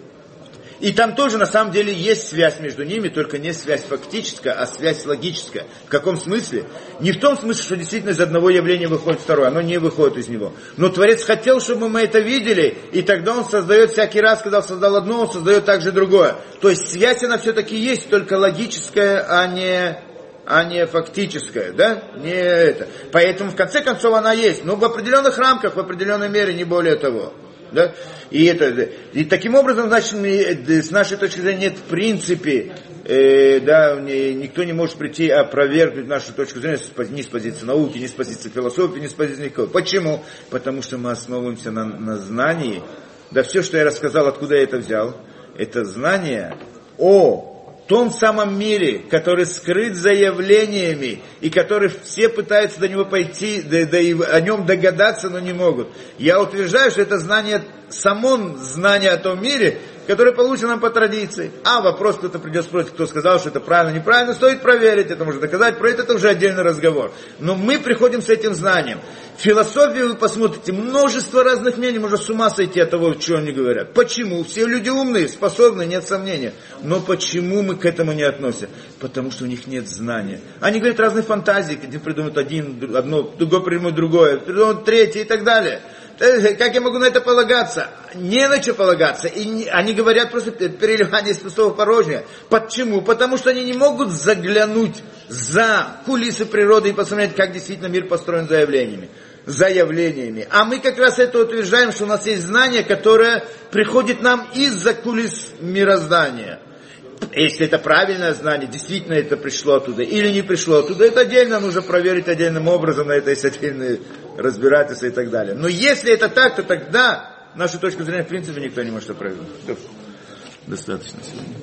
И там тоже на самом деле есть связь между ними, только не связь фактическая, а связь логическая. В каком смысле? Не в том смысле, что действительно из одного явления выходит второе, оно не выходит из него. Но Творец хотел, чтобы мы это видели, и тогда он создает всякий раз, когда он создал одно, он создает также другое. То есть связь она все-таки есть, только логическая, а не а не фактическая, да? Не это. Поэтому в конце концов она есть, но в определенных рамках, в определенной мере, не более того. Да? И, это, и таким образом, значит, с нашей точки зрения нет в принципе, э, да, никто не может прийти опровергнуть нашу точку зрения ни с позиции науки, ни с позиции философии, ни с позиции никого. Почему? Потому что мы основываемся на, на знании. Да все, что я рассказал, откуда я это взял, это знание о том самом мире, который скрыт заявлениями, и который все пытаются до него пойти, да, да и о нем догадаться, но не могут. Я утверждаю, что это знание, само знание о том мире, который получен нам по традиции. А вопрос, кто-то придет спросить, кто сказал, что это правильно, неправильно, стоит проверить, это можно доказать, про это, это уже отдельный разговор. Но мы приходим с этим знанием. В философии вы посмотрите, множество разных мнений, можно с ума сойти от того, что они говорят. Почему? Все люди умные, способны, нет сомнения. Но почему мы к этому не относимся? Потому что у них нет знания. Они говорят разные фантазии, один придумают один, одно, другой придумает другое, придумают третье и так далее. Э, как я могу на это полагаться? Не на что полагаться. И они говорят просто переливание из пустого порожня. Почему? Потому что они не могут заглянуть за кулисы природы и посмотреть, как действительно мир построен заявлениями заявлениями. А мы как раз это утверждаем, что у нас есть знание, которое приходит нам из-за кулис мироздания. Если это правильное знание, действительно это пришло оттуда или не пришло оттуда, это отдельно нужно проверить отдельным образом, на это есть отдельные разбирательства и так далее. Но если это так, то тогда нашу точку зрения в принципе никто не может опровергнуть. Достаточно сегодня.